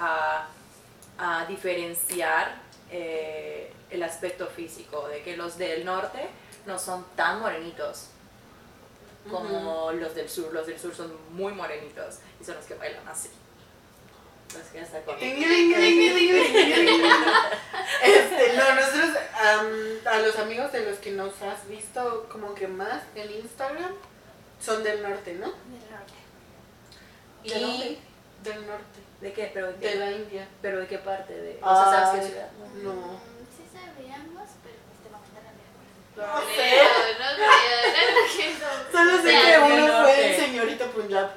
Speaker 2: a- a diferenciar eh, el aspecto físico, de que los del norte no son tan morenitos como los del sur. Los del sur son muy morenitos y son los que bailan así. Los que están con-
Speaker 1: Este, no, nosotros am, a los amigos de los que nos has visto como que más en Instagram son del norte, ¿no?
Speaker 3: Del norte.
Speaker 1: Y
Speaker 2: ¿De dónde?
Speaker 1: del norte,
Speaker 2: ¿De qué? ¿Pero de qué,
Speaker 1: de la India.
Speaker 2: ¿Pero de qué parte? De, o sea, ¿sabes qué ciudad?
Speaker 1: No.
Speaker 3: Mm, Sí sabríamos, pero en este momento no me
Speaker 1: No sé.
Speaker 3: Creo, no creo, no creo.
Speaker 1: Solo sé que uno fue el señorito Punjab.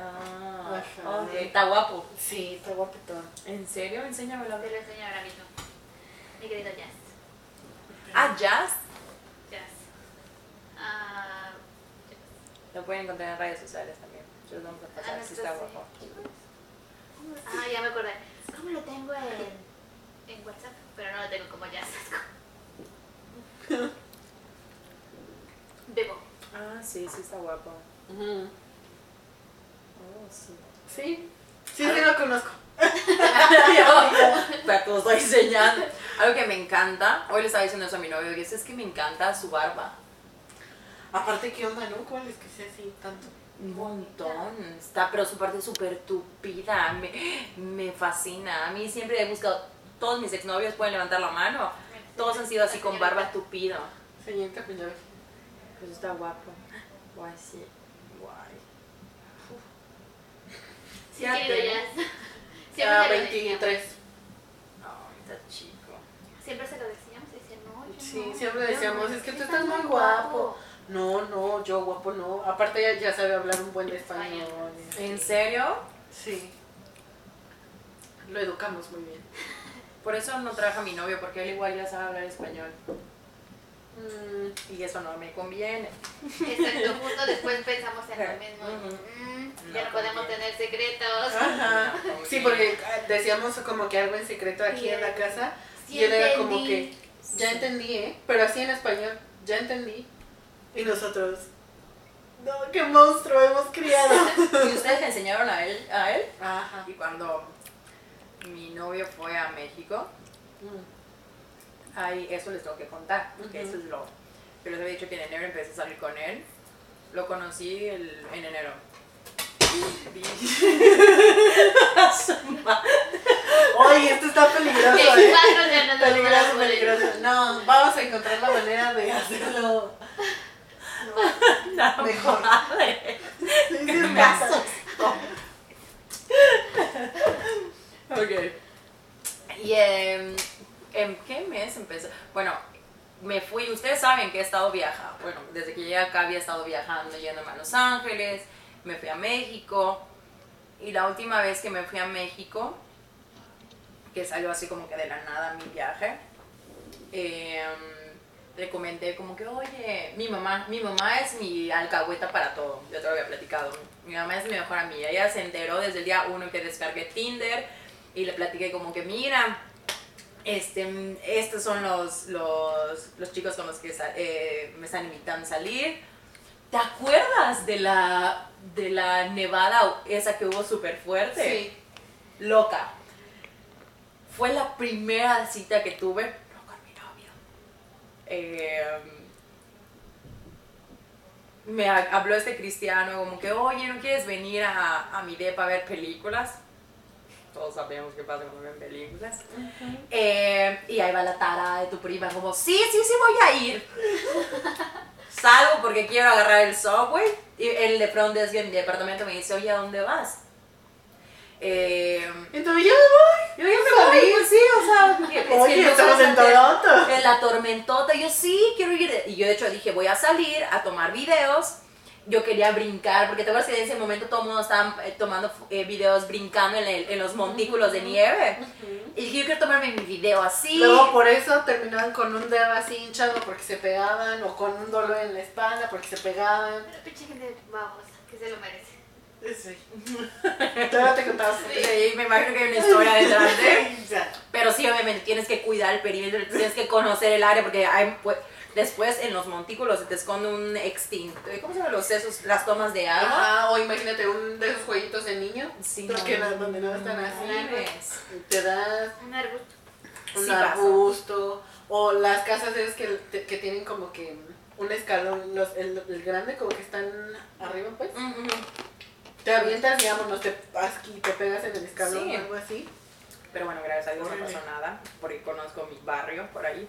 Speaker 2: Ah,
Speaker 1: Ajá.
Speaker 2: está guapo.
Speaker 1: Sí, está guapetón.
Speaker 2: ¿En serio? Enséñamelo.
Speaker 3: Te lo enseño ahora mismo. Mi querido Jazz.
Speaker 2: Ah, Jazz.
Speaker 3: Jazz. Ah,
Speaker 2: Lo pueden encontrar en redes sociales también. Se los vamos a
Speaker 3: Ah,
Speaker 2: pasar,
Speaker 3: nuestros
Speaker 2: está guapo.
Speaker 3: ah, ya me acordé. ¿Cómo lo tengo en, en WhatsApp? Pero no lo tengo como Jazz. Bebo.
Speaker 2: Ah, sí, sí está guapo. Oh, sí.
Speaker 1: Sí, sí, sí lo conozco.
Speaker 2: Pero te lo estoy enseñando. Algo que me encanta, hoy le estaba diciendo eso a mi novio, que es, es que me encanta su barba.
Speaker 1: Aparte, ¿qué onda, no? ¿Cuál es que sea así tanto?
Speaker 2: Un montón. Está, pero su parte súper tupida. Me, me fascina. A mí siempre he buscado, todos mis exnovios pueden levantar la mano. Todos han sido así con barba tupida.
Speaker 1: Señorita Punjab.
Speaker 2: Pues está guapo. Guay, sí. Guay.
Speaker 3: Sí,
Speaker 2: Ya
Speaker 3: lo
Speaker 1: 23.
Speaker 3: decíamos.
Speaker 2: Ay, está chico.
Speaker 3: Siempre se lo decíamos y decía, no, yo
Speaker 1: Sí,
Speaker 3: no,
Speaker 1: siempre decíamos,
Speaker 3: no,
Speaker 1: es que tú
Speaker 3: estás
Speaker 1: estás muy guapo. No, no, yo guapo no. Aparte ya, ya sabe hablar un buen de español.
Speaker 2: ¿En serio?
Speaker 1: Sí. Lo educamos muy bien.
Speaker 2: Por eso no traje a mi novio, porque él igual ya sabe hablar español.
Speaker 1: Mm,
Speaker 2: Y eso no me conviene.
Speaker 3: Exacto, justo después pensamos en lo mismo. Mm, ya
Speaker 2: No
Speaker 3: no podemos tener secretos.
Speaker 1: Ajá.
Speaker 2: No
Speaker 1: Sí, porque ah, decíamos como que algo en secreto aquí
Speaker 3: Sí,
Speaker 1: en la casa.
Speaker 3: sí
Speaker 1: y él era como
Speaker 3: entendí.
Speaker 1: que, ya entendí, ¿eh? Pero así en español. ya entendí. Y nosotros, no, qué monstruo hemos criado.
Speaker 2: ¿Y ustedes le enseñaron a él? A él?
Speaker 1: Ajá.
Speaker 2: Y cuando mi novio fue a México,
Speaker 1: Mm.
Speaker 2: ahí eso les tengo que contar, porque eso es lo... Yo les había dicho que en enero empecé a salir con él. Lo conocí el- en enero.
Speaker 1: Oye, esto está peligroso. ¿eh? Peligroso, peligroso. No, vamos a encontrar la manera de hacerlo
Speaker 2: No,
Speaker 1: mejor.
Speaker 2: madre.
Speaker 1: Sí, sí,
Speaker 2: Me
Speaker 1: me
Speaker 2: asustó. Ok. Y em, ¿en qué mes empezó? Bueno, me fui, ustedes saben que he estado viajando. Bueno, desde que llegué acá había estado viajando, yéndome a Los Ángeles, me fui a México. Y la última vez que me fui a México, que salió así como que de la nada mi viaje, em, le comenté como que, oye, mi mamá, mi mamá es mi alcahueta para todo, yo te lo había platicado. Mi mamá es mi mejor amiga, ella se enteró desde el día uno que descargué Tinder y le platiqué como que, mira, este, estos son los, los, los chicos con los que eh, me están invitando a salir. ¿Te acuerdas de la, de la nevada esa que hubo súper fuerte?
Speaker 1: Sí.
Speaker 2: Loca. Fue la primera cita que tuve, no con mi novio. Eh, me ha- habló este cristiano como que, oye, ¿no quieres venir a, a mi depa a ver películas? Todos sabemos qué pasa cuando ven películas. Eh, y ahí va la tara de tu prima como, sí, sí, sí voy a ir. Salgo porque quiero agarrar el subway. Y el de front desk de mi departamento me dice, oye, ¿a dónde vas? Eh,
Speaker 1: Entonces yo me
Speaker 2: yo ya me voy, pues sí, o sea, es que
Speaker 1: Oye,
Speaker 2: no
Speaker 1: estamos en Toronto.
Speaker 2: En la tormentota, yo sí, quiero ir. Y yo de hecho dije, voy a salir a tomar videos. Yo quería brincar, porque te acuerdas que en ese momento todo el mundo estaba eh, tomando eh, videos brincando en, el- en los montículos de nieve. Y dije, yo quiero tomarme mi video así.
Speaker 1: Luego por eso terminaban con un dedo así hinchado porque se pegaban o con un dolor en la espalda porque se pegaban.
Speaker 3: Pero pinche gente babosa, que se lo merece.
Speaker 1: Sí. Todavía te contabas.
Speaker 2: Sí, me imagino que hay una historia detrás de. Pero sí, obviamente tienes que cuidar el perímetro, tienes que conocer el área, porque hay, pues, después en los montículos se te esconde un extinto. ¿Cómo se llaman los esos, las tomas de agua?
Speaker 1: Ajá, o imagínate un de esos jueguitos de niño.
Speaker 2: Sí, no,
Speaker 1: que no- donde no están así.
Speaker 2: mames.
Speaker 1: Te das
Speaker 3: Un arbusto.
Speaker 1: un
Speaker 2: Sí pasa.
Speaker 1: arbusto. O las casas esas que, que tienen como que un escalón, los, el, el grande como que están arriba pues. Te avientas, digamos, no te, aquí te pegas en el escalón
Speaker 2: Sí.
Speaker 1: o algo así.
Speaker 2: Pero bueno, gracias a Dios no pasó nada, porque conozco mi barrio por ahí.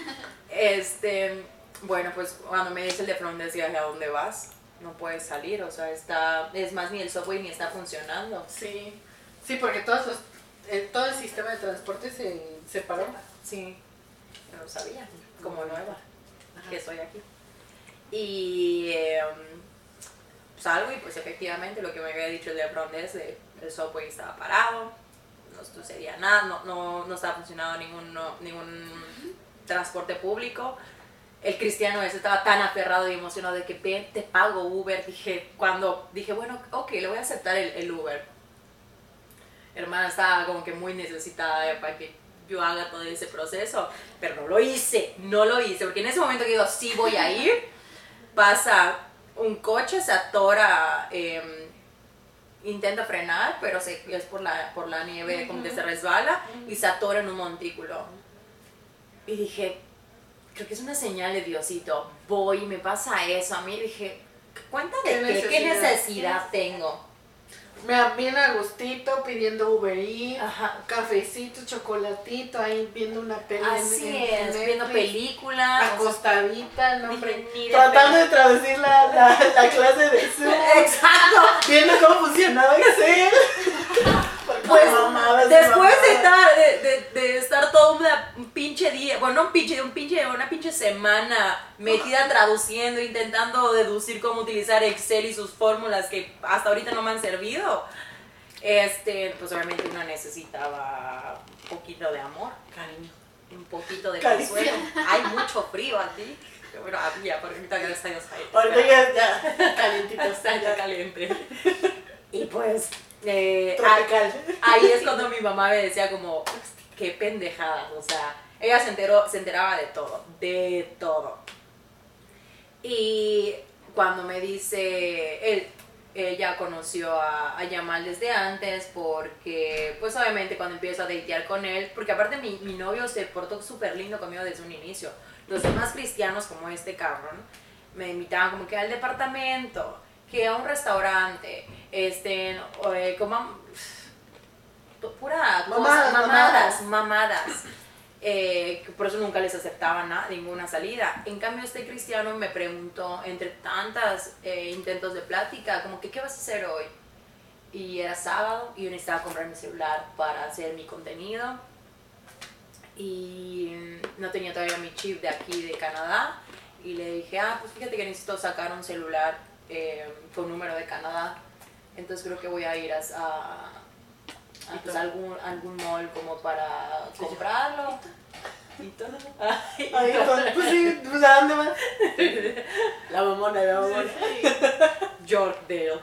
Speaker 2: este, bueno, pues cuando me dice el de front decía, ¿a dónde vas? No puedes salir, o sea, está, es más, ni el subway ni está funcionando.
Speaker 1: Sí, sí, porque todos los, eh, todo el sistema de transporte se separó.
Speaker 2: Sí, yo no sabía, como nueva,
Speaker 1: Ajá.
Speaker 2: que estoy aquí. Y eh, salgo y pues efectivamente lo que me había dicho el de front es de el subway estaba parado, no sucedía nada, no, no, no estaba funcionando ningún, ningún transporte público. El cristiano ese estaba tan aferrado y emocionado de que ven, te pago Uber. Dije, cuando dije, bueno, ok, le voy a aceptar el, Uber. Hermana estaba como que muy necesitada para que yo haga todo ese proceso, pero no lo hice, no lo hice, porque en ese momento que digo, sí voy a ir, pasa un coche, se atora, em, intenta frenar, pero se, es por la, por la nieve como que se resbala y se atora en un montículo. Y dije, creo que es una señal de Diosito, voy y me pasa eso. A mí dije, ¿cuenta de
Speaker 1: ¿Qué
Speaker 2: qué? ¿Qué
Speaker 1: necesidad?
Speaker 2: necesidad tengo?
Speaker 1: Me bien a gustito pidiendo Uber Eats,
Speaker 2: Ajá.
Speaker 1: cafecito, chocolatito, ahí viendo una en-
Speaker 2: Así
Speaker 1: en
Speaker 2: es, viendo películas.
Speaker 1: Acostadita, no, hombre. Tratando de traducir la, la, la clase de Zoom.
Speaker 2: Exacto.
Speaker 1: viendo cómo funcionaba Excel.
Speaker 2: Pues
Speaker 1: mamabas,
Speaker 2: después de estar, de, de- de estar todo una- un pinche día, bueno, no un pinche, un pinche, una pinche semana metida traduciendo, intentando deducir cómo utilizar Excel y sus fórmulas que hasta ahorita no me han servido, este, pues obviamente uno necesitaba un poquito de amor,
Speaker 1: Cariño.
Speaker 2: un poquito de
Speaker 1: Caricia.
Speaker 2: consuelo. Hay mucho frío aquí. Bueno, había, porque ahorita ya está
Speaker 1: Ahorita ya, ya, calientito.
Speaker 2: está ya caliente. Y pues, eh, ahí es cuando mi mamá me decía como, qué pendejadas, o sea, ella se enteró, se enteraba de todo, de todo. Y cuando me dice, él, ella conoció a, a Yamal desde antes porque, pues obviamente cuando empiezo a datear con él, porque aparte mi, mi novio se portó súper lindo conmigo desde un inicio. Los demás cristianos como este cabrón me invitaban como que al departamento, que a un restaurante, este, o, eh, como pura cosa,
Speaker 1: Mamadas,
Speaker 2: mamadas, mamadas. Eh, por eso nunca les aceptaba nada, ninguna salida. En cambio, este cristiano me preguntó, entre tantas eh, intentos de plática, como que, ¿qué vas a hacer hoy? Y era sábado y yo necesitaba comprar mi celular para hacer mi contenido. Y no tenía todavía mi chip de aquí, de Canadá. Y le dije, ah, pues fíjate que necesito sacar un celular eh, con número de Canadá. Entonces creo que voy a ir a, a- a,
Speaker 1: ¿Y
Speaker 2: pues, algún, algún mall como para comprarlo. Y todo. Ay,
Speaker 1: Ahí, pues, pues sí, pues ¿a dónde vas? La mamona, la mamona.
Speaker 2: Yorkdale.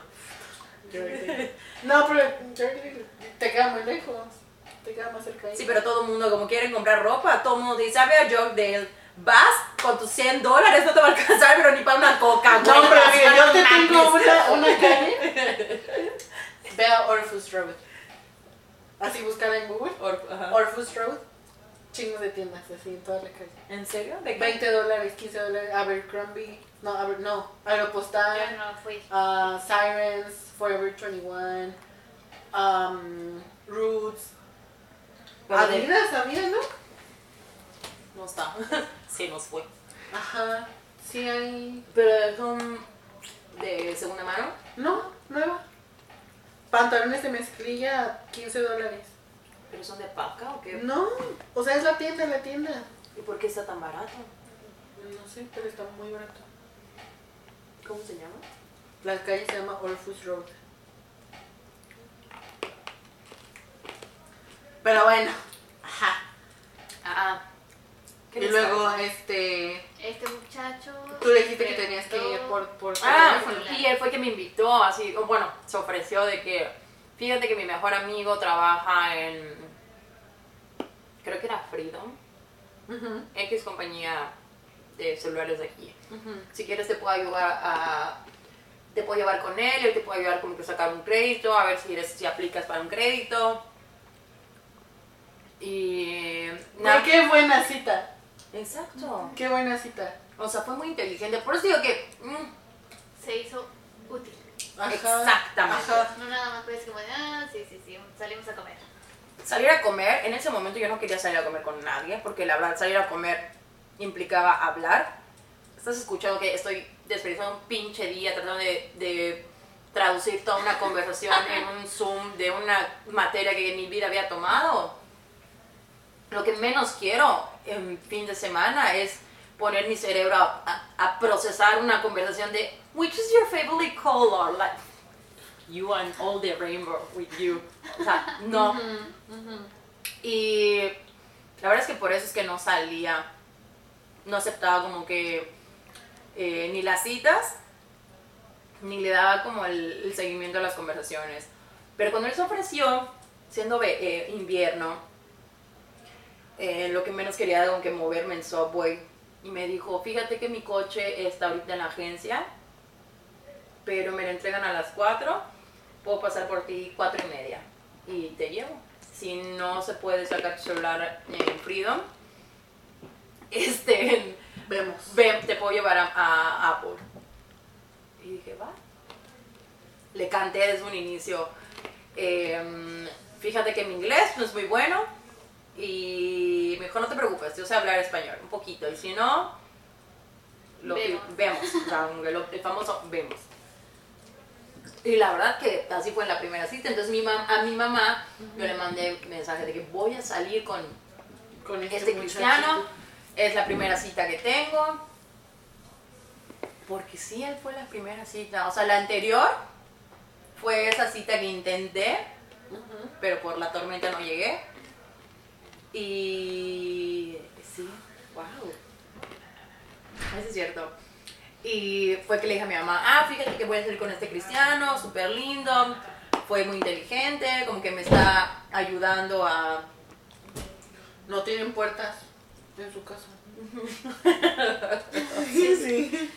Speaker 1: No, pero te queda muy lejos. Te queda más cerca ahí.
Speaker 2: Sí, pero todo el mundo, como quieren comprar ropa, todo el mundo dice, "Ah, a Yorkdale. Vas con tus 100 dólares, no te va a alcanzar, pero ni para una coca, güey.
Speaker 1: No, pero mira, yo te
Speaker 2: No
Speaker 1: tengo una, una calle. Ve a Orfus Road. Así buscar en Google.
Speaker 2: Or- ajá.
Speaker 1: Orfus Road. Chingos de tiendas así en toda la calle.
Speaker 2: ¿En serio? ¿De qué?
Speaker 1: 20 dólares, 15 dólares. Abercrombie. No, Aber, no.
Speaker 3: Yo
Speaker 1: Aeropostal.
Speaker 3: no fui.
Speaker 1: uh, Sirens. Forever 21. Um, Roots. Adidas, Adidas, ¿no?
Speaker 2: No está. Se nos fue.
Speaker 1: Ajá. Sí hay.
Speaker 2: Pero son de segunda mano.
Speaker 1: No, nueva. Pantalones de mezclilla, 15 dólares.
Speaker 2: ¿Pero son de paca o qué?
Speaker 1: No, o sea, es la tienda, la tienda.
Speaker 2: ¿Y por qué está tan barato?
Speaker 1: No sé, pero está muy barato.
Speaker 2: ¿Cómo se llama?
Speaker 1: La calle se llama Orfus Road. Pero bueno. Ajá.
Speaker 2: Ah. ¿Qué
Speaker 1: Y luego, este.
Speaker 3: Este muchacho.
Speaker 1: Tú le dijiste que tenías que ir por, por
Speaker 2: Ah,
Speaker 1: teléfono.
Speaker 2: y él fue que me invitó, así, o bueno, se ofreció de que, fíjate que mi mejor amigo trabaja en, creo que era Freedom, X compañía de celulares de aquí. Si quieres te puedo ayudar a, te puedo llevar con él, él te puede ayudar como que sacar un crédito, a ver si, eres, si aplicas para un crédito. Y...
Speaker 1: Ay, qué buena cita.
Speaker 2: Exacto.
Speaker 1: Qué buena cita.
Speaker 2: O sea, fue muy inteligente. Por eso digo que... mm,
Speaker 3: Se hizo útil.
Speaker 1: Ajá,
Speaker 2: Exactamente.
Speaker 1: Ajá.
Speaker 3: No nada más pues como de, ah, sí, sí, sí, salimos a comer.
Speaker 2: Salir a comer, en ese momento yo no quería salir a comer con nadie, porque la verdad salir a comer implicaba hablar. Estás escuchando que estoy desperdiciando un pinche día tratando de, de traducir toda una conversación en un Zoom de una materia que en mi vida había tomado. Lo que menos quiero en fin de semana es poner mi cerebro a, a- a procesar una conversación de which is your favorite color like you and all the rainbow with you. O sea no. Y la verdad es que por eso es que no salía, no aceptaba como que eh, ni las citas, ni le daba como el, el seguimiento a las conversaciones. Pero cuando él se ofreció, siendo eh, invierno, eh, lo que menos quería era como que moverme en subway. Y me dijo, fíjate que mi coche está ahorita en la agencia, pero me lo entregan a las 4, puedo pasar por ti 4 y media y te llevo. Si no se puede sacar tu celular en Freedom, este,
Speaker 1: Vemos.
Speaker 2: ven, te puedo llevar a, a Apple. Y dije, va. Le canté desde un inicio. em, fíjate que mi inglés no es muy bueno. Y me dijo, no te preocupes, yo sé hablar español un poquito. Y si no, lo que-
Speaker 3: Vemos.
Speaker 2: vemos. Sea, lo- el famoso vemos. Y la verdad que así fue en la primera cita. Entonces mi mam- a mi mamá yo le mandé mensaje de que voy a salir con
Speaker 1: Con
Speaker 2: este
Speaker 1: muchachito.
Speaker 2: cristiano. Es la primera cita que tengo. Porque sí, él fue la primera cita. O sea, la anterior fue esa cita que intenté,
Speaker 1: Ujú.
Speaker 2: pero por la tormenta no llegué. Y sí, wow. Eso es cierto. Y fue que le dije a mi mamá, ah, fíjate que voy a salir con este cristiano, súper lindo, fue muy inteligente, como que me está ayudando a...
Speaker 1: No tienen puertas en su casa. sí, sí.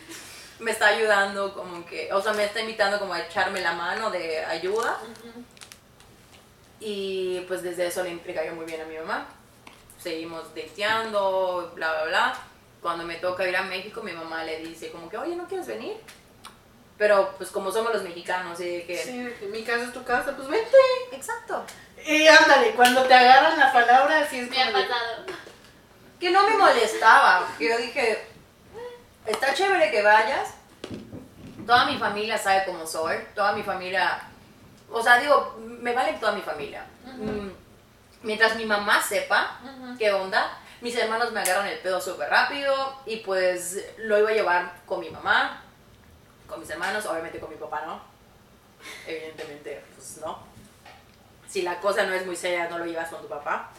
Speaker 2: está ayudando, como que, o sea, me está invitando como a echarme la mano de ayuda. Y pues desde eso le yo muy bien a mi mamá. Seguimos dateando, bla, bla, bla. Cuando me toca ir a México, mi mamá le dice como que, oye, ¿no quieres venir? Pero pues como somos los mexicanos, y que...
Speaker 1: Sí, mi casa es tu casa, pues vente.
Speaker 2: Exacto.
Speaker 1: Y ándale, cuando te agarran la palabra, así es
Speaker 3: Me ha pasado.
Speaker 2: Que no me molestaba. que Yo dije, está chévere que vayas. Toda mi familia sabe cómo soy. Toda mi familia, o sea, digo, me vale toda mi familia. Mm, Mientras mi mamá sepa qué onda, mis hermanos me agarran el pedo súper rápido y pues lo iba a llevar con mi mamá, con mis hermanos, obviamente con mi papá, ¿no? Evidentemente, pues no. Si la cosa no es muy seria, no lo llevas con tu papá.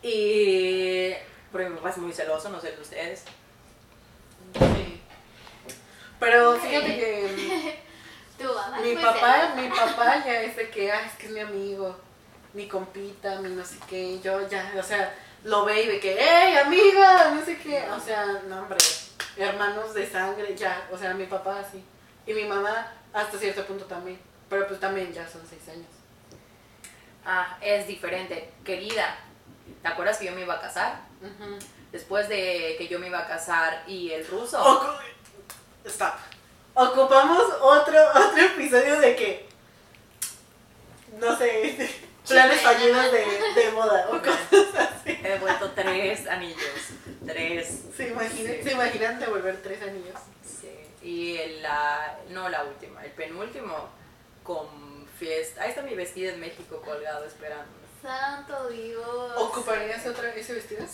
Speaker 2: Y... Porque mi papá es muy celoso, no sé de ustedes.
Speaker 1: Sí. Pero fíjate que
Speaker 3: Tu mamá es
Speaker 1: mi papá, mi papá ya es de que, ah, es que es mi amigo, mi compita, mi no sé qué, yo ya, o sea, lo ve y de que, hey, amiga, no sé qué, o sea, no, hombre, hermanos de sangre, ya, o sea, mi papá así, y mi mamá hasta cierto punto también, pero pues también ya son seis años.
Speaker 2: Ah, es diferente. Querida, ¿te acuerdas que yo me iba a casar? Después de que yo me iba a casar y el ruso...
Speaker 1: Ocu- Stop. Ocupamos otro, otro episodio de que, no sé, planes fallidos de, de boda o cosas así.
Speaker 2: He devuelto tres anillos. Tres.
Speaker 1: ¿Se imaginan,
Speaker 2: Sí.
Speaker 1: ¿se imaginan devolver tres anillos?
Speaker 2: Sí. Y la, no la última, el penúltimo con fiesta. Ahí está mi vestido en México colgado esperando.
Speaker 3: Santo Dios.
Speaker 1: ¿Ocuparías otra, ese vestido?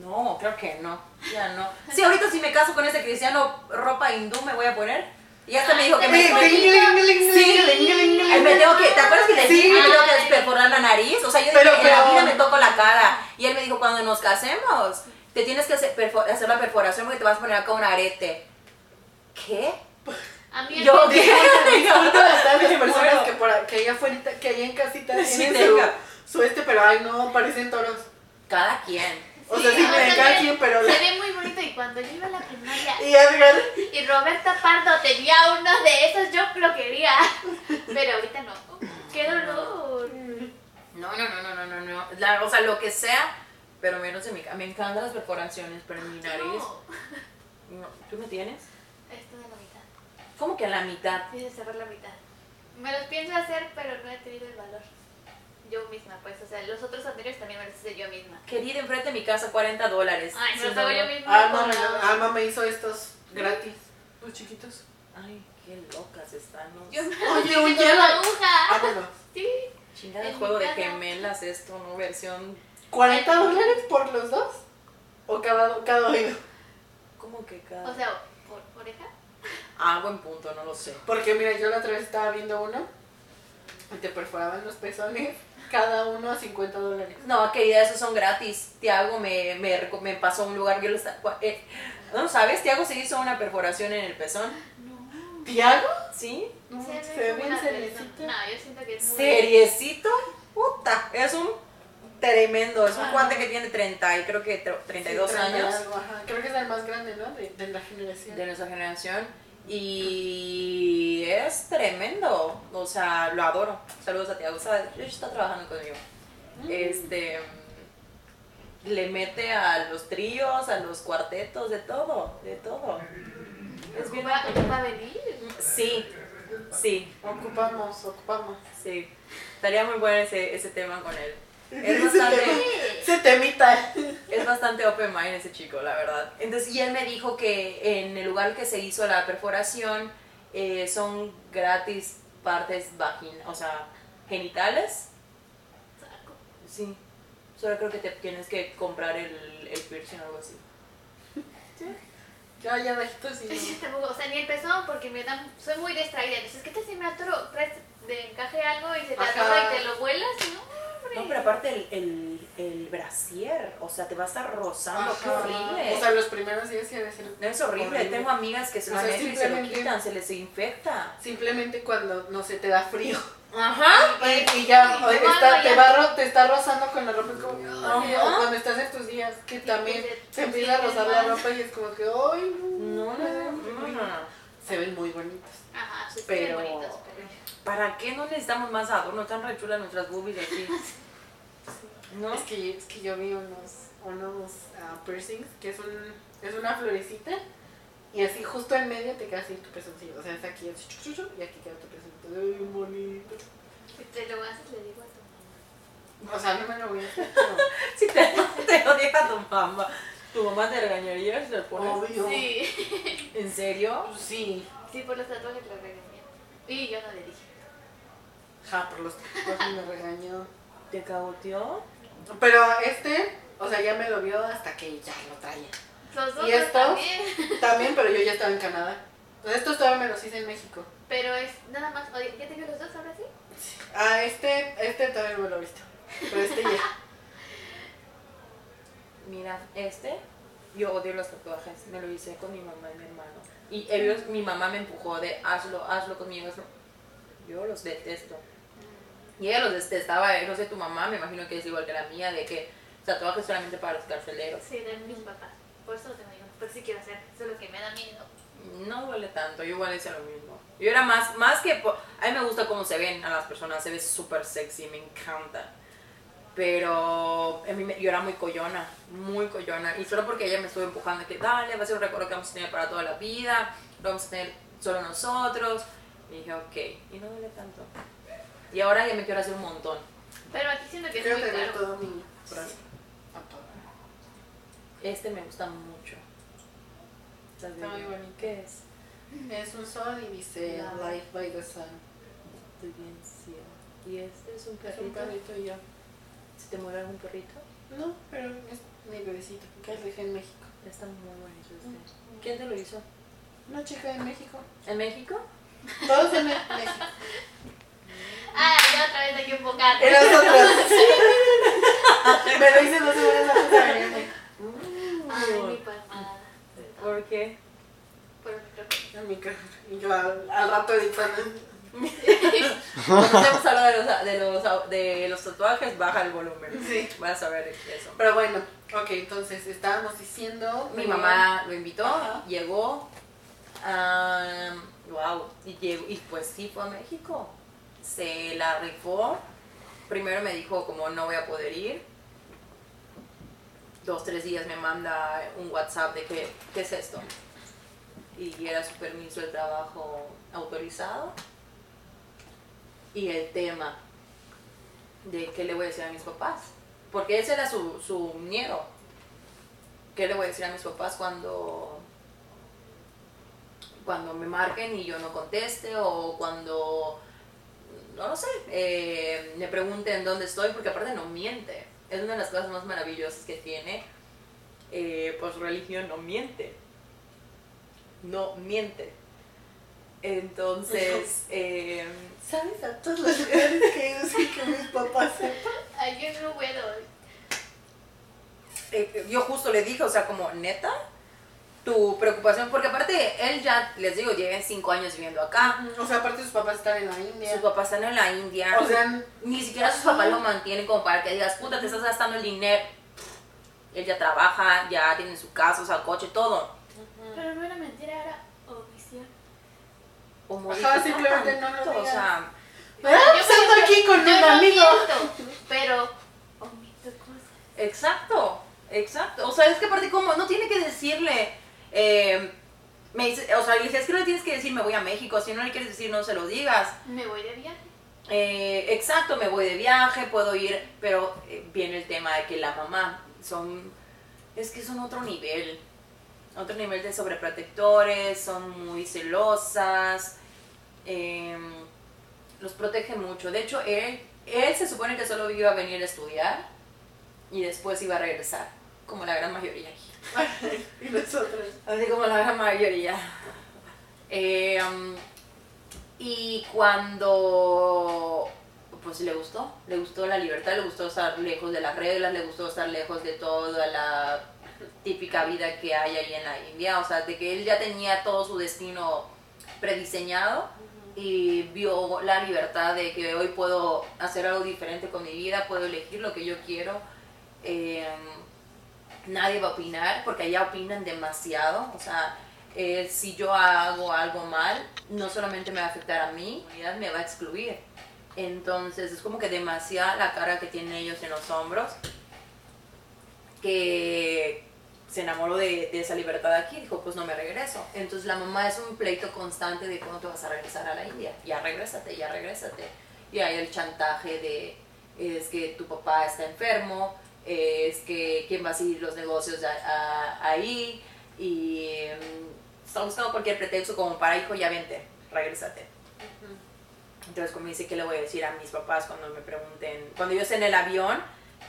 Speaker 2: No, creo que no. Ya no. Sí, ahorita si me caso con ese cristiano, ropa hindú me voy a poner. Y hasta me dijo que me... Sí, tengo que, ¿te acuerdas que te dije que me tengo que
Speaker 3: Ay.
Speaker 2: perforar la nariz? O sea, yo dije,
Speaker 1: Pero-
Speaker 2: en la vida me toco la cara. Y él me dijo, cuando nos casemos, te tienes que hacer, hacer la perforación porque te vas a poner acá un arete. ¿Qué?
Speaker 3: A mí el
Speaker 2: Yo-
Speaker 3: que-
Speaker 2: Me
Speaker 1: las personas que, por, que allá afuera, que allá en casita tienen su, su este, pero ay no, parecen toros.
Speaker 2: Cada quien.
Speaker 1: O sea, sí, me cada
Speaker 3: se-
Speaker 1: pero...
Speaker 3: Se ve muy bonito y cuando yo iba a la primaria
Speaker 1: Y Edgar,
Speaker 3: y Roberta Pardo tenía uno de esos, yo lo quería. Pero ahorita no. ¡Qué dolor!
Speaker 2: No, no, no, no, no, no, no. La- o sea, lo que sea, pero menos en mi Me encantan las perforaciones, pero en mi nariz.
Speaker 3: No.
Speaker 2: no. ¿Tú me tienes?
Speaker 3: Esto de la mitad.
Speaker 2: ¿Cómo que a la mitad?
Speaker 3: A cerrar la mitad. Me los pienso hacer, pero no he tenido el valor. Yo misma, pues. O sea, los otros anteriores también me los hice yo misma.
Speaker 2: Querida, enfrente de mi casa, 40 dólares.
Speaker 3: Ay, me los hago yo misma.
Speaker 1: Alma me,
Speaker 3: la-
Speaker 1: Alma me hizo estos gratis. Los chiquitos.
Speaker 2: Ay, qué locas están.
Speaker 3: me
Speaker 1: Oye,
Speaker 3: los
Speaker 1: un hielo. Ah, bueno.
Speaker 3: Sí.
Speaker 2: Chingada
Speaker 3: En
Speaker 2: juego de gemelas esto, ¿no? Versión...
Speaker 1: ¿40 dólares por los dos? ¿O cada, cada oído?
Speaker 2: ¿Cómo que cada...?
Speaker 3: O sea, por oreja.
Speaker 2: ah, buen punto, no lo sé.
Speaker 1: Porque mira, yo la otra vez estaba viendo uno y te perforaban los pezones, cada uno a 50 dólares.
Speaker 2: No, querida, esos son gratis. Tiago me, me, me pasó a un lugar, yo lo estaba... eh, ¿No sabes? Tiago se hizo una perforación en el pezón.
Speaker 3: No.
Speaker 1: ¿Tiago?
Speaker 2: ¿Sí?
Speaker 1: No,
Speaker 3: Se ve
Speaker 1: bien seriecito.
Speaker 3: No, yo siento que es muy...
Speaker 2: Seriecito. Puta, es un tremendo. Es un cuate que tiene 30 y creo que tre- 32
Speaker 1: Sí, treinta y
Speaker 2: años
Speaker 1: algo. Creo que es el más grande, ¿no? De, de la generación.
Speaker 2: de nuestra generación. Y es tremendo. O sea, lo adoro. Saludos a Tiago. Está, está trabajando conmigo. Este. Le mete a los tríos, a los cuartetos, de todo. De todo. Es bien.
Speaker 3: ¿Va, va a venir?
Speaker 2: Sí, sí,
Speaker 1: Ocupamos, ocupamos.
Speaker 2: sí. Estaría muy bueno ese, ese tema con él. Es bastante.
Speaker 1: Se temita.
Speaker 2: Es bastante open mind ese chico, la verdad. Entonces, y él me dijo que en el lugar que se hizo la perforación eh, son gratis partes vagina, o sea, genitales.
Speaker 3: Saco.
Speaker 2: Sí. Solo creo que te tienes que comprar el, el piercing o algo así.
Speaker 1: Ya, ya, bajitos
Speaker 3: Sí, tampoco, o sea, ni el pezón porque me dan, soy muy distraída. Entonces, ¿qué tal si me atoro, traes de encaje algo y se te atora y te lo vuelas? No.
Speaker 2: No, pero aparte el, el, el brasier, o sea, te va a estar rozando, qué horrible.
Speaker 1: O sea, los primeros días sí ha de ser...
Speaker 2: no es horrible. Tengo amigas que se
Speaker 1: O
Speaker 2: lo y se lo quitan, se les infecta.
Speaker 1: Simplemente cuando, no sé, te da frío.
Speaker 2: Ajá.
Speaker 1: Y, y ya,
Speaker 3: Y luego
Speaker 1: está,
Speaker 3: ya-
Speaker 1: te, va, ro- te está rozando con la ropa. Es como, ay,
Speaker 2: Ajá.
Speaker 1: o cuando estás en tus días, que también
Speaker 3: te-
Speaker 1: te empieza a
Speaker 3: te
Speaker 1: rozar la ropa y es como que, ay,
Speaker 2: No, no, no, no, no.
Speaker 1: se ven muy bonitos.
Speaker 3: Ajá, sí,
Speaker 1: Pero-
Speaker 3: pero... bonitos, pero...
Speaker 2: ¿Para qué no necesitamos más adornos? Están re chulas nuestras boobies aquí. ¿No?
Speaker 1: Es que, es que yo vi unos, unos ah, piercings que es, un, es una florecita y así justo en medio te queda así tu pezoncillo. O sea, es aquí así, chu, chu, chu, y aquí queda tu pezoncillo. Bien bonito.
Speaker 3: Si te lo haces, le digo a tu mamá.
Speaker 1: O sea, no me lo voy a hacer, pero
Speaker 2: Si te, te lo deja tu mamá. ¿Tu mamá te regañaría si lo pones?
Speaker 1: obvio.
Speaker 3: Sí.
Speaker 2: ¿En serio?
Speaker 1: Sí.
Speaker 3: Sí, por los tatuajes lo regañé. Y yo no le dije.
Speaker 1: Ja, por los tatuajes me regañó.
Speaker 2: ¿Te cagoteó?
Speaker 1: Pero este, o sea, ya me lo vio hasta que ya lo traía.
Speaker 3: Los dos
Speaker 1: ¿Y estos?
Speaker 3: también.
Speaker 1: También, pero yo ya estaba en Canadá. Entonces, estos todavía me los hice en México.
Speaker 3: Pero es nada más. Oye, ¿ya tengo los dos ahora sí?
Speaker 1: Ah, este, este todavía no me lo he visto. Pero este ya.
Speaker 2: Mira, este, yo odio los tatuajes. Me lo hice con mi mamá y mi hermano. Y ellos, mi mamá me empujó de hazlo, hazlo conmigo. hazlo. Yo los detesto. Y ella los detestaba, eh, no sé, tu mamá, me imagino que es igual que la mía, de que tatuajes solamente para los carceleros.
Speaker 3: Sí, de mis papás. Por eso te digo. Porque sí quiero hacer. Solo que me da miedo.
Speaker 2: No duele tanto, yo igual hice lo mismo. Yo era más, más que, a mí me gusta cómo se ven a las personas, se ve súper sexy, me encanta. Pero a mí me- yo era muy coyona, muy coyona. Y solo porque ella me estuvo empujando, que dale, va a ser un recuerdo que vamos a tener para toda la vida, lo vamos a tener solo nosotros. Y dije, ok, y no duele tanto. Y ahora ya me quiero hacer un montón.
Speaker 3: Pero aquí siento que es
Speaker 1: Quiero
Speaker 3: muy
Speaker 1: tener
Speaker 3: caro.
Speaker 1: todo mi brazo. A todo.
Speaker 2: Este me gusta mucho. ¿Estás
Speaker 1: Está muy
Speaker 2: viendo?
Speaker 1: bonito.
Speaker 2: ¿Qué es?
Speaker 1: Es un sol y dice Life by the Sun.
Speaker 2: Estoy bien ciega. ¿Y este es un
Speaker 1: Es un
Speaker 2: perrito?
Speaker 1: perrito y yo.
Speaker 2: ¿Se te muere algún perrito?
Speaker 1: No, pero es mi bebecito, que es dejé en México.
Speaker 2: Está muy bonito este. ¿Quién te lo hizo?
Speaker 1: Una chica de México.
Speaker 2: ¿En México?
Speaker 1: Todos en México.
Speaker 3: Ah, ya otra vez hay que enfocar.
Speaker 1: Y nosotros. Me lo hice dos semanas antes de venirme.
Speaker 3: Ay, mi palmada.
Speaker 2: ¿Por qué?
Speaker 3: Por el micrófono.
Speaker 1: En mi ca- Y yo al, al rato editando.
Speaker 2: Hablando de los, de, los, de los tatuajes, baja el volumen.
Speaker 1: Sí.
Speaker 2: Vas a ver eso.
Speaker 1: Pero bueno, ok, entonces estábamos diciendo.
Speaker 2: Mi mamá lo invitó,
Speaker 1: Ajá.
Speaker 2: llegó. wow, y, llegó, y pues sí fue a México. Se la rifó. Primero me dijo como no voy a poder ir. Dos, tres días me manda un WhatsApp de que, ¿qué es esto? Y era su permiso de trabajo autorizado. Y el tema de qué le voy a decir a mis papás. Porque ese era su, su miedo. ¿Qué le voy a decir a mis papás cuando, cuando me marquen y yo no conteste? O cuando, no lo sé, eh, me pregunten dónde estoy, porque aparte no miente. Es una de las cosas más maravillosas que tiene. Eh, pues religión no miente. No miente. Entonces, eh,
Speaker 1: ¿Sabes a todos los lugares que he ido sin que mis papás sepan?
Speaker 3: Ay, yo no puedo.
Speaker 2: eh, yo justo le dije, o sea, como neta, tu preocupación, porque aparte él ya, les digo, lleva cinco años viviendo acá.
Speaker 1: O sea, aparte sus papás están en la India.
Speaker 2: Sus papás están en la India.
Speaker 1: O sea,
Speaker 2: Ni siquiera sus papás lo mantienen como para que digas, puta, te estás gastando el dinero. Él ya trabaja, ya tiene su casa, o sea, coche, todo.
Speaker 3: Pero no era mentira, era omisión.
Speaker 2: O
Speaker 1: Ajá, simplemente no lo
Speaker 2: O sea,
Speaker 1: Ah,
Speaker 3: Yo creo-
Speaker 1: aquí con un amigo.
Speaker 3: miento, pero omito cosas.
Speaker 2: exacto, exacto. O sea, es que aparte, como no tiene que decirle. Eh, me dice, o sea, le dije, es que no le tienes que decir, me voy a México. Si no le quieres decir, no se lo digas.
Speaker 3: Me voy de viaje.
Speaker 2: Eh, exacto, me voy de viaje, puedo ir, pero eh, viene el tema de que la mamá son, es que son otro nivel, otro nivel de sobreprotectores, son muy celosas, eh, los protegen mucho. De hecho, él, él se supone que solo iba a venir a estudiar y después iba a regresar, como la gran mayoría.
Speaker 1: y nosotros.
Speaker 2: Así como la gran mayoría. Eh, um, y cuando pues le gustó, le gustó la libertad, le gustó estar lejos de las reglas, le gustó estar lejos de toda la típica vida que hay ahí en la India, o sea, de que él ya tenía todo su destino prediseñado y vio la libertad de que hoy puedo hacer algo diferente con mi vida, puedo elegir lo que yo quiero. Eh, nadie va a opinar porque allá opinan demasiado, o sea, eh, si yo hago algo mal, no solamente me va a afectar a mí, me va a excluir. Entonces es como que demasiada la cara que tienen ellos en los hombros, que se enamoró de, de, esa libertad aquí, dijo, pues no me regreso. Entonces la mamá es un pleito constante de cuándo te vas a regresar a la India. Ya regrésate, ya regrésate. Y hay el chantaje de, es que tu papá está enfermo, es que quién va a seguir los negocios ahí, y mm, está buscando cualquier pretexto como para, hijo, ya vente, regrésate. Entonces, como dice, ¿qué le voy a decir a mis papás cuando me pregunten? Cuando yo esté en el avión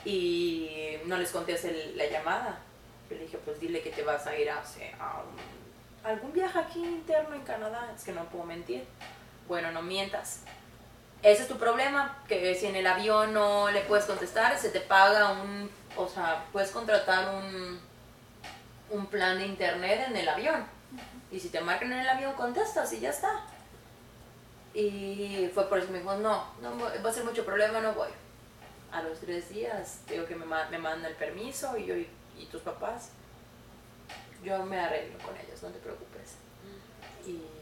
Speaker 2: y no les conteste la llamada. Yo le dije, pues dile que te vas a ir a, algún viaje aquí interno en Canadá. Es que no puedo mentir. Bueno, no mientas. Ese es tu problema, que si en el avión no le puedes contestar, se te paga un, o sea, puedes contratar un, un plan de internet en el avión. Y si te marcan en el avión, contestas y ya está. Y fue por eso que me dijo, no, no va a ser mucho problema, no voy. A los tres días, digo que me, me manda el permiso y yo y, tus papás, yo me arreglo con ellos, no te preocupes. Y.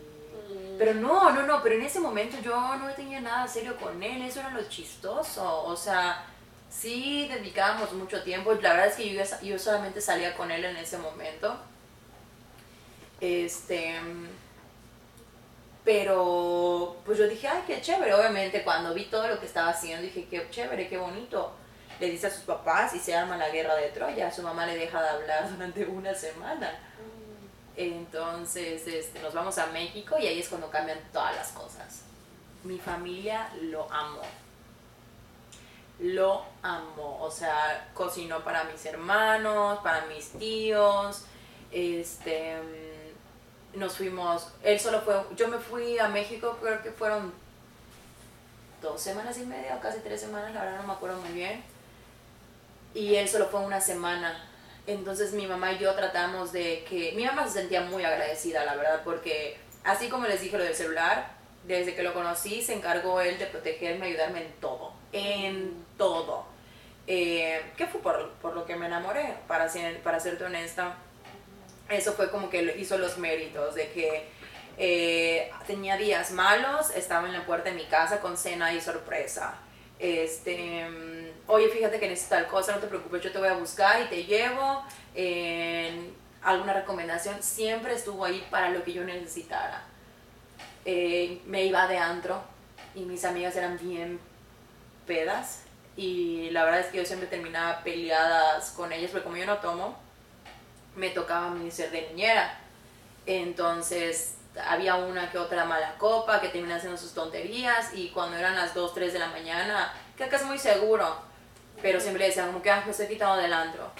Speaker 2: pero no, no, no, pero en ese momento yo no tenía nada serio con él, eso era lo chistoso, o sea, sí dedicábamos mucho tiempo, la verdad es que yo, yo solamente salía con él en ese momento. Este pero pues yo dije, ay, qué chévere. Obviamente cuando vi todo lo que estaba haciendo, dije, qué chévere, qué bonito. Le dice a sus papás y se arma la guerra de Troya. Su mamá le deja de hablar durante una semana. Entonces este, nos vamos a México y ahí es cuando cambian todas las cosas. Mi familia lo amó. Lo amó. O sea, cocinó para mis hermanos, para mis tíos. Este nos fuimos, él solo fue, yo me fui a México, creo que fueron dos semanas y media o casi tres semanas, la verdad no me acuerdo muy bien. Y él solo fue una semana. Entonces mi mamá y yo tratamos de que, mi mamá se sentía muy agradecida, la verdad, porque así como les dije lo del celular, desde que lo conocí se encargó él de protegerme, ayudarme en todo, en todo. Eh, ¿Qué fue por, por, lo que me enamoré? Para, ser, para serte honesta, eso fue como que hizo los méritos de que eh, tenía días malos, estaba en la puerta de mi casa con cena y sorpresa. Este, oye, fíjate que necesito tal cosa, no te preocupes, yo te voy a buscar y te llevo. alguna recomendación, siempre estuvo ahí para lo que yo necesitara. Eh, me iba de antro y mis amigas eran bien pedas y la verdad es que yo siempre terminaba peleadas con ellas porque como yo no tomo, me tocaba a mí ser de niñera. Entonces había una que otra mala copa que terminaba haciendo sus tonterías y cuando eran las 2, 3 de la mañana, que acá es muy seguro, pero siempre le decían como que ah, me estoy quitando del antro,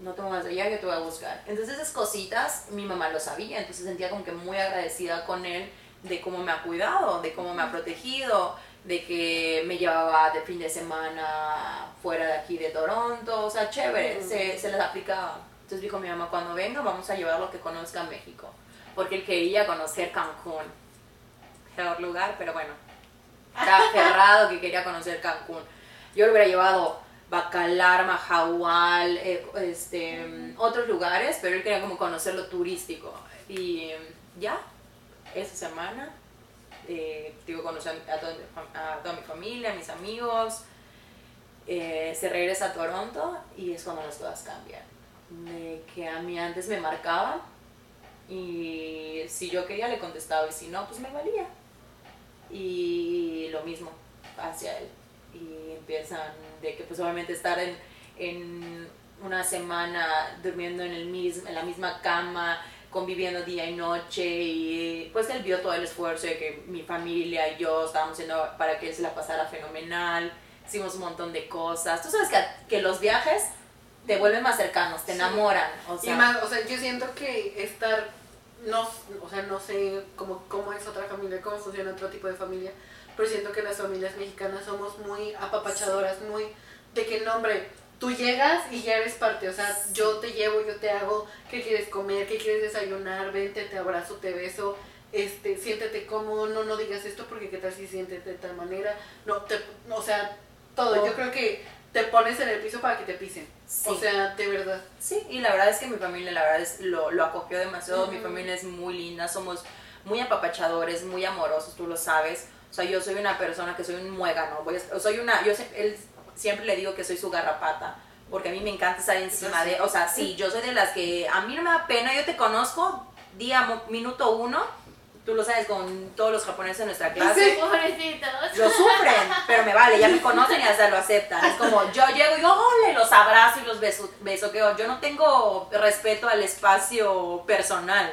Speaker 2: no te muevas de allá, yo te voy a buscar. Entonces esas cositas mi mamá lo sabía, entonces sentía como que muy agradecida con él de cómo me ha cuidado, de cómo me ha protegido, de que me llevaba de fin de semana fuera de aquí de Toronto, o sea, chévere, se, se les aplicaba. Entonces dijo mi mamá, cuando venga vamos a llevarlo que conozca México, porque él quería conocer Cancún. Peor lugar, pero bueno, estaba aferrado que quería conocer Cancún. Yo lo hubiera llevado Bacalar, Mahahual, eh, este, otros lugares, pero él quería como conocer lo turístico. Y ya, esa semana, eh, digo, conocí a, toda, mi familia, a mis amigos, eh, se regresa a Toronto y es cuando las cosas cambian de que a mí antes me marcaba y si yo quería le contestaba y si no, pues me valía. Y lo mismo hacia él. Y empiezan de que pues obviamente estar en, en una semana durmiendo en, el mismo, en la misma cama, conviviendo día y noche y pues él vio todo el esfuerzo de que mi familia y yo estábamos haciendo para que él se la pasara fenomenal, hicimos un montón de cosas. Tú sabes que, que los viajes te vuelven más cercanos, te enamoran. O sea.
Speaker 1: Y más, o sea, yo siento que estar, no, o sea, no sé cómo, cómo es otra familia, cómo funciona otro tipo de familia, pero siento que las familias mexicanas somos muy apapachadoras, muy de que, no, hombre, tú llegas y ya eres parte, o sea, yo te llevo, yo te hago, ¿qué quieres comer? ¿Qué quieres desayunar? Vente, te abrazo, te beso. Este, siéntete cómodo, no, no digas esto porque qué tal si sientes de tal manera, no, te, o sea, todo. Yo creo que te pones en el piso para que te pisen.
Speaker 2: Sí.
Speaker 1: O sea, de verdad.
Speaker 2: Sí, y la verdad es que mi familia, la verdad es, lo, lo acogió demasiado. Mi
Speaker 1: Ujú.
Speaker 2: familia es muy linda, somos muy apapachadores, muy amorosos, tú lo sabes. O sea, yo soy una persona que soy un muégano. Voy a- soy una, yo él, siempre le digo que soy su garrapata. Porque a mí me encanta estar encima de. O sea, sí, yo soy de las que. A mí no me da pena, yo te conozco día, minuto uno. Tú lo sabes con todos los japoneses en nuestra clase.
Speaker 3: Pobrecitos.
Speaker 2: Lo sufren, pero me vale, ya me conocen y hasta lo aceptan. Es como yo llego y yo ole, los abrazo y los beso, besoqueo. Yo no tengo respeto al espacio personal.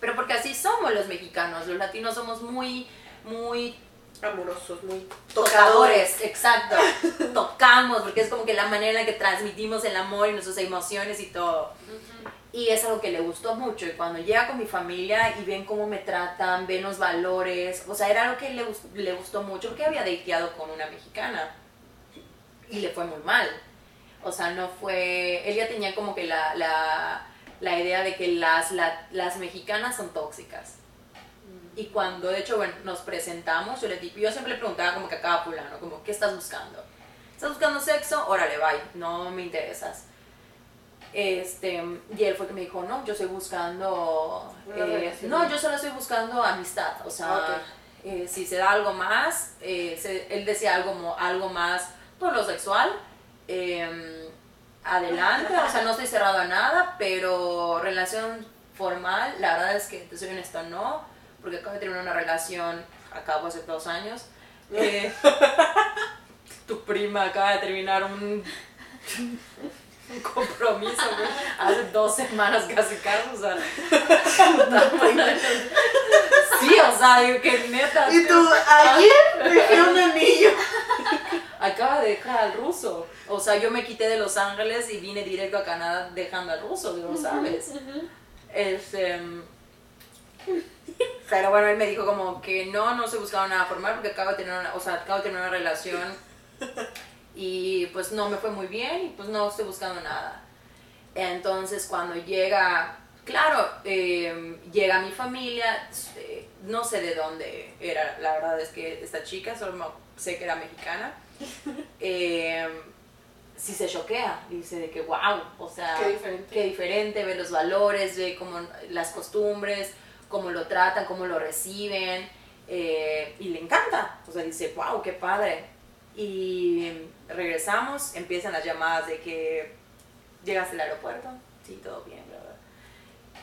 Speaker 2: Pero porque así somos los mexicanos, los latinos somos muy, muy
Speaker 1: Amorosos, muy
Speaker 2: tocadores, exacto. Tocamos, porque es como que la manera en la que transmitimos el amor y nuestras emociones y todo. Y es algo que le gustó mucho. Y cuando llega con mi familia y ven cómo me tratan, ven los valores, o sea, era algo que le, le gustó mucho porque había dateado con una mexicana y le fue muy mal. O sea, no fue. Él ya tenía como que la, la, la idea de que las, la- las mexicanas son tóxicas. Y cuando, de hecho, bueno, nos presentamos, yo, le, yo siempre le preguntaba como que a cada fulano, como, ¿qué estás buscando? ¿Estás buscando sexo? Órale, bye, no me interesas. Este, y él fue que me dijo, no, yo estoy buscando, eh, no, yo solo estoy buscando amistad, o sea,
Speaker 1: Ok.
Speaker 2: eh, si se da algo más, eh, se- él decía algo, mo- algo más por lo sexual, eh, adelante, o sea, no estoy cerrado a nada, pero relación formal, la verdad es que te soy honesto, no, porque acabo de terminar una relación, acabo hace dos años, eh, tu prima acaba de terminar un, un compromiso, güey, hace dos semanas casi, casi, o sea, sí, o sea, digo que neta,
Speaker 1: Y tú, ayer dejé un anillo.
Speaker 2: acaba de dejar al ruso. O sea, yo me quité de Los Ángeles y vine directo a Canadá dejando al ruso, lo sabes. Este, pero bueno, él me dijo como que no, no estoy buscando nada formal porque acabo de tener una, o sea, acabo de tener una relación y pues no me fue muy bien y pues no estoy buscando nada. Entonces cuando llega, claro, eh, llega mi familia, eh, no sé de dónde era, la verdad es que esta chica, solo sé que era mexicana, eh, sí se choquea, dice de que wow, o sea,
Speaker 1: Qué diferente.
Speaker 2: qué diferente, ve los valores, ve como las costumbres, cómo lo tratan, cómo lo reciben, eh, y le encanta, o sea, dice wow, qué padre. Y regresamos, empiezan las llamadas de que llegaste al aeropuerto, sí, todo bien, ¿verdad?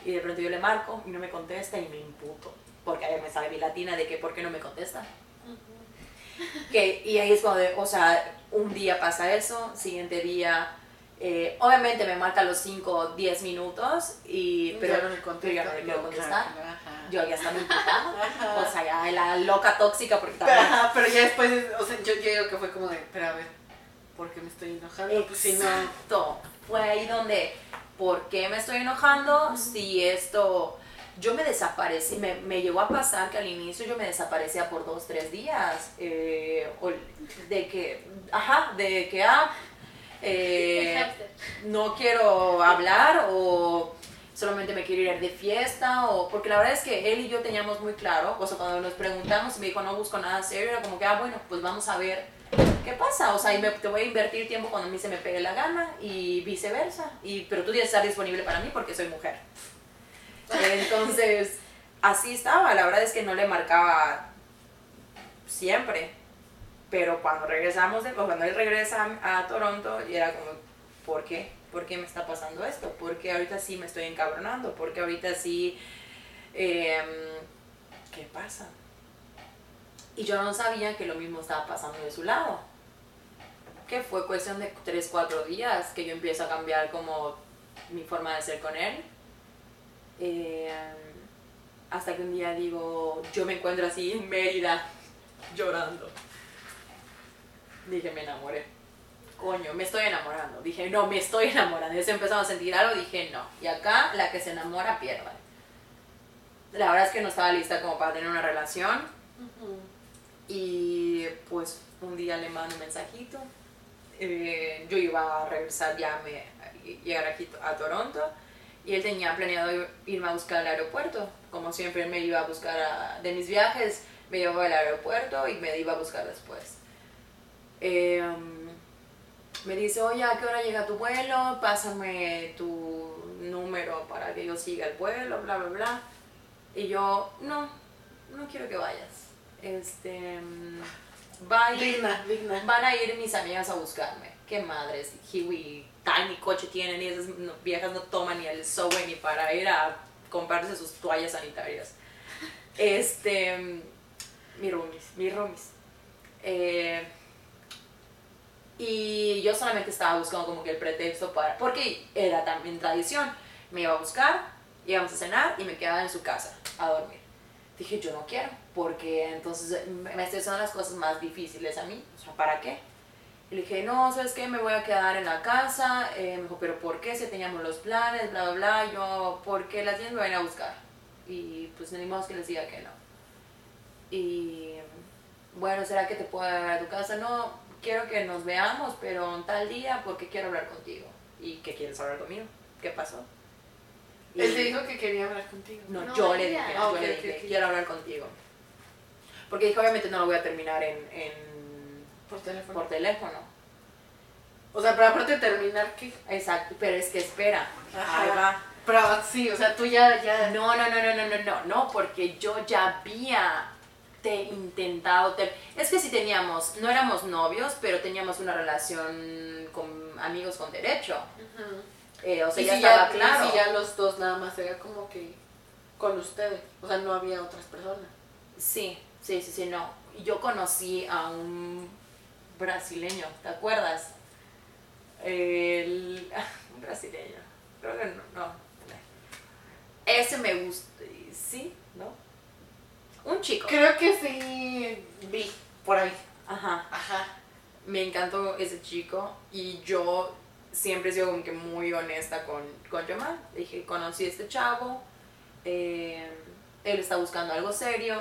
Speaker 2: Y de pronto yo le marco y no me contesta y me imputo, porque ahí me sale mi latina de que ¿por qué no me contesta? Que, y ahí es cuando, o sea, un día pasa eso, siguiente día, eh, obviamente me marca los 5 o 10 minutos, y, pero
Speaker 1: Ya no contesto.
Speaker 2: yo no le quiero contestar.
Speaker 1: ajá.
Speaker 2: Yo ya estaba imputada. O sea, ya la loca tóxica, porque también
Speaker 1: Ajá, pero ya después, o sea, yo, yo digo que fue como de, pero a ver, ¿por qué me estoy enojando? Pues si no.
Speaker 2: Exacto. Fue ahí donde, ¿por qué me estoy enojando? Si esto, yo me desaparecí, me, me llegó a pasar que al inicio yo me desaparecía por dos, tres días, eh, o de que, ajá, de que, ah, eh, no quiero hablar o solamente me quiero ir de fiesta o porque la verdad es que él y yo teníamos muy claro, o sea, cuando nos preguntamos y me dijo no busco nada serio, era como que, ah, bueno, pues vamos a ver qué pasa, o sea, y me- te voy a invertir tiempo cuando a mí se me pegue la gana y viceversa, y, pero tú tienes que estar disponible para mí porque soy mujer. Entonces, así estaba, la verdad es que no le marcaba siempre, pero cuando regresamos, de, cuando él regresa a, a Toronto, y era como, ¿por qué? ¿Por qué me está pasando esto? ¿Por qué ahorita sí me estoy encabronando? ¿Por qué ahorita sí... em, ¿Qué pasa? Y yo no sabía que lo mismo estaba pasando de su lado. Que fue cuestión de 3, 4 días que yo empiezo a cambiar como mi forma de ser con él. Eh, hasta que un día digo, yo me encuentro así en Mérida, llorando. Dije, me enamoré. Coño, me estoy enamorando. Dije, no, me estoy enamorando. Se empezaba a sentir algo, dije, no. Y acá, la que se enamora, pierde. La verdad es que no estaba lista como para tener una relación. Y pues un día le mando un mensajito. Eh, yo iba a regresar ya, me, llegar aquí a Toronto. Y él tenía planeado ir- irme a buscar al aeropuerto. Como siempre, él me iba a buscar a- de mis viajes, me llevó al aeropuerto y me iba a buscar después. Eh, me dice, oye, ¿a qué hora llega tu vuelo? Pásame tu número para que yo siga el vuelo, bla, bla, bla. Y yo, no, no quiero que vayas. Este, mm, va a ir-
Speaker 1: Digna, digna.
Speaker 2: van a ir mis amigas a buscarme. Qué madres, Hiwi, tiny coche tienen y esas viejas no toman ni el subway ni para ir a comprarse sus toallas sanitarias. Este, mm, mi roomies, mis roomies. Eh, y yo solamente estaba buscando como que el pretexto para, porque era también tradición, me iba a buscar, íbamos a cenar y me quedaba en su casa a dormir. Dije, yo no quiero, porque entonces me me estresan las cosas más difíciles a mí, o sea, ¿para qué? Y le dije, no, ¿sabes qué? Me voy a quedar en la casa. Eh, me dijo, ¿pero por qué? Si teníamos los planes, bla, bla, bla. Yo, porque las 10 me van a buscar. Y pues ni modo que les diga que no. Y bueno, ¿será que te puedo ver a tu casa? No, quiero que nos veamos, pero en tal día porque quiero hablar contigo. ¿Y qué quieres hablar conmigo? ¿Qué pasó? Y-
Speaker 1: Él te dijo que quería hablar contigo.
Speaker 2: no,
Speaker 3: No,
Speaker 2: yo le dije,
Speaker 1: Ah,
Speaker 2: yo
Speaker 1: ok,
Speaker 2: le dije,
Speaker 1: ok.
Speaker 2: quiero hablar contigo. Porque dije, obviamente no lo voy a terminar en, en-
Speaker 1: Por teléfono.
Speaker 2: por teléfono.
Speaker 1: O sea, pero aparte de terminar, ¿qué?
Speaker 2: Exacto, pero es que espera.
Speaker 1: Ajá.
Speaker 2: Ahí va.
Speaker 1: Pero sí, o sea, tú ya, ya.
Speaker 2: No, no, no, no, no, no, no, no, porque yo ya había te intentado. te- Es que sí teníamos, no éramos novios, pero teníamos una relación con amigos con derecho. Eh, o sea,
Speaker 1: y
Speaker 2: ya
Speaker 1: si
Speaker 2: estaba
Speaker 1: ya,
Speaker 2: claro.
Speaker 1: y si ya los dos nada más era como que con ustedes. O sea, no había otras personas.
Speaker 2: Sí, sí, sí, sí, no. Yo conocí a un brasileño, ¿te acuerdas? El... Un brasileño. Creo que no, no. Ese me gusta. Sí. Un chico.
Speaker 1: Creo que sí vi por ahí.
Speaker 2: Ajá.
Speaker 1: Ajá.
Speaker 2: Me encantó ese chico y yo siempre he sido como que muy honesta con, con Jamal. Dije, conocí a este chavo, eh, él está buscando algo serio,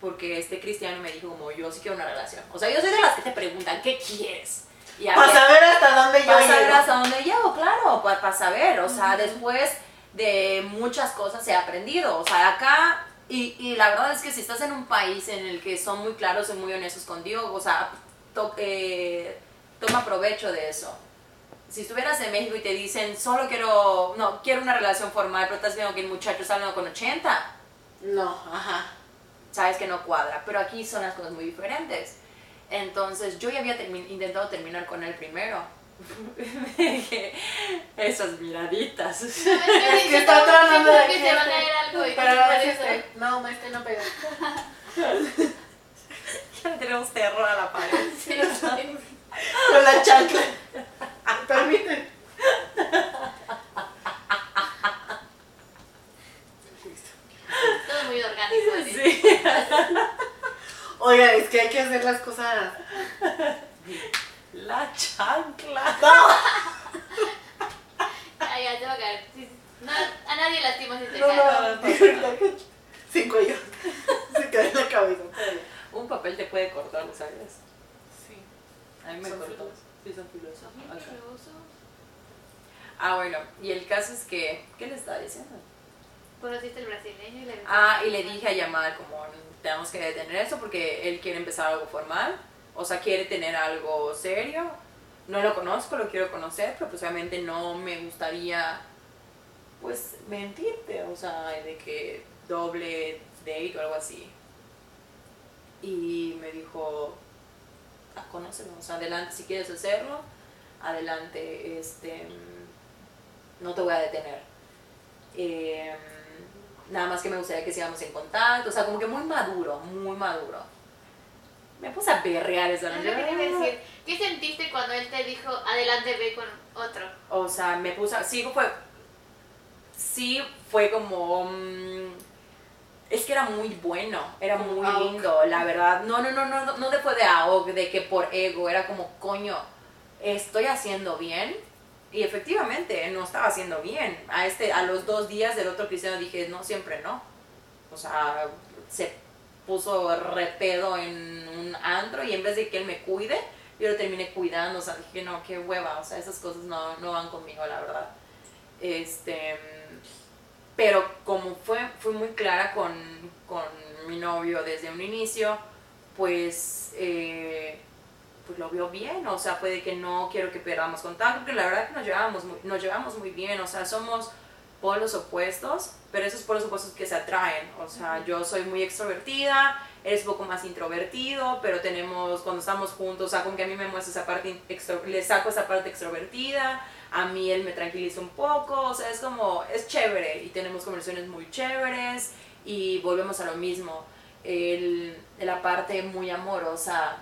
Speaker 2: porque este cristiano me dijo como, yo sí quiero una relación. O sea, yo soy de las que te preguntan, ¿qué quieres? Y
Speaker 1: Para
Speaker 2: ver,
Speaker 1: saber hasta dónde yo
Speaker 2: para saber hasta dónde llego, claro, para, saber, o sea, después de muchas cosas he aprendido, o sea, acá, y, y la verdad es que si estás en un país en el que son muy claros y muy honestos contigo, o sea, to- eh, toma provecho de eso. Si estuvieras en México y te dicen, solo quiero, no, quiero una relación formal, pero estás viendo que el muchacho está hablando con 80,
Speaker 1: No, ajá.
Speaker 2: sabes que no cuadra, pero aquí son las cosas muy diferentes. Entonces yo ya había termi- intentado terminar con él primero. Esas miraditas.
Speaker 3: Es
Speaker 1: que está tratando de
Speaker 3: que te van a ver algo y
Speaker 1: Pero
Speaker 3: no
Speaker 1: es este. No, no, este no pega.
Speaker 2: Ya le tenemos terror a la pared.
Speaker 3: Sí, sí.
Speaker 1: Con la chancla. Permite.
Speaker 3: Todo muy orgánico. ¿sí?
Speaker 2: Sí.
Speaker 1: Oiga, es que hay que hacer las cosas.
Speaker 2: La chancla.
Speaker 3: A caer. Sí. No, a nadie lastima si te
Speaker 1: No,
Speaker 3: cae.
Speaker 1: no, no, Sin cuello. Se cae en la cabeza.
Speaker 2: Un papel te puede cortar, ¿lo sabías?
Speaker 1: Sí.
Speaker 2: A mí me
Speaker 1: Son
Speaker 2: cortó.
Speaker 1: filosos.
Speaker 2: Sí, son filosos. Ah, bueno, y el caso es que, ¿qué le estaba diciendo?
Speaker 3: Conociste el brasileño y le
Speaker 2: Ah, y le dije a Yamal como tenemos que detener eso porque él quiere empezar algo formal, o sea, quiere tener algo serio. No lo conozco, lo quiero conocer, pero pues obviamente no me gustaría pues mentirte, o sea, de que doble date o algo así. Y me dijo, ah, conócelo, o sea, adelante si quieres hacerlo, adelante, este, mm, no te voy a detener. Eh, nada más que me gustaría que sigamos en contacto, o sea, como que muy maduro, muy maduro. Me puse a berrear esa noche.
Speaker 3: decir. ¿Qué sentiste cuando él te dijo, adelante, ve con otro?
Speaker 2: O sea, me puse, a- sí fue, sí fue como, mm, es que era muy bueno, era muy
Speaker 1: AOC.
Speaker 2: lindo, la verdad. No, no, no, no, no, no de AOC, de que por ego, era como, coño, estoy haciendo bien. Y efectivamente, no estaba haciendo bien. A, este, a los dos días del otro cristiano dije, no, siempre no. O sea, se puso repedo en un antro y en vez de que él me cuide, yo lo terminé cuidando. O sea, dije, no, qué hueva. O sea, esas cosas no, no van conmigo, la verdad. Este, pero como fue, fui muy clara con, con mi novio desde un inicio, pues, eh, pues lo veo bien, o sea, puede que no quiero que perdamos contacto, porque la verdad que nos llevamos muy, nos llevamos muy bien, o sea, somos polos opuestos, pero esos polos opuestos que se atraen, o sea, yo soy muy extrovertida, eres un poco más introvertido, pero tenemos, cuando estamos juntos, o sea, como que a mí me muestra esa parte, extro, le saco esa parte extrovertida, a mí él me tranquiliza un poco, o sea, es como, es chévere y tenemos conversaciones muy chéveres y volvemos a lo mismo, el, la parte muy amorosa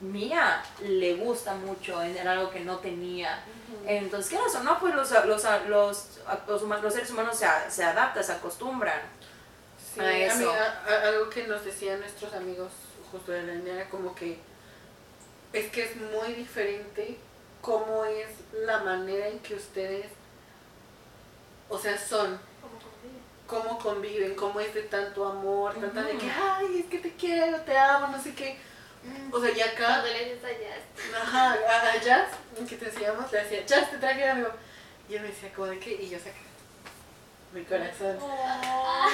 Speaker 2: mía le gusta mucho, era algo que no tenía. Entonces, ¿qué o no? Pues los, los, los, los, seres humanos se, se adaptan, se acostumbran
Speaker 1: sí, a eso. algo que nos decían nuestros amigos justo de la era como que es que es muy diferente cómo es la manera en que ustedes, o sea, son cómo conviven, cómo es de tanto amor, tanta de que, ay, es que te quiero, te amo, no sé qué. O sea, ya acá.
Speaker 3: Cuando le dices a Jazz.
Speaker 1: Ajá, a, Jazz, que te decíamos, le decía, Jazz, te traje algo. Y él me decía, ¿cómo de qué? Y yo saqué mi corazón.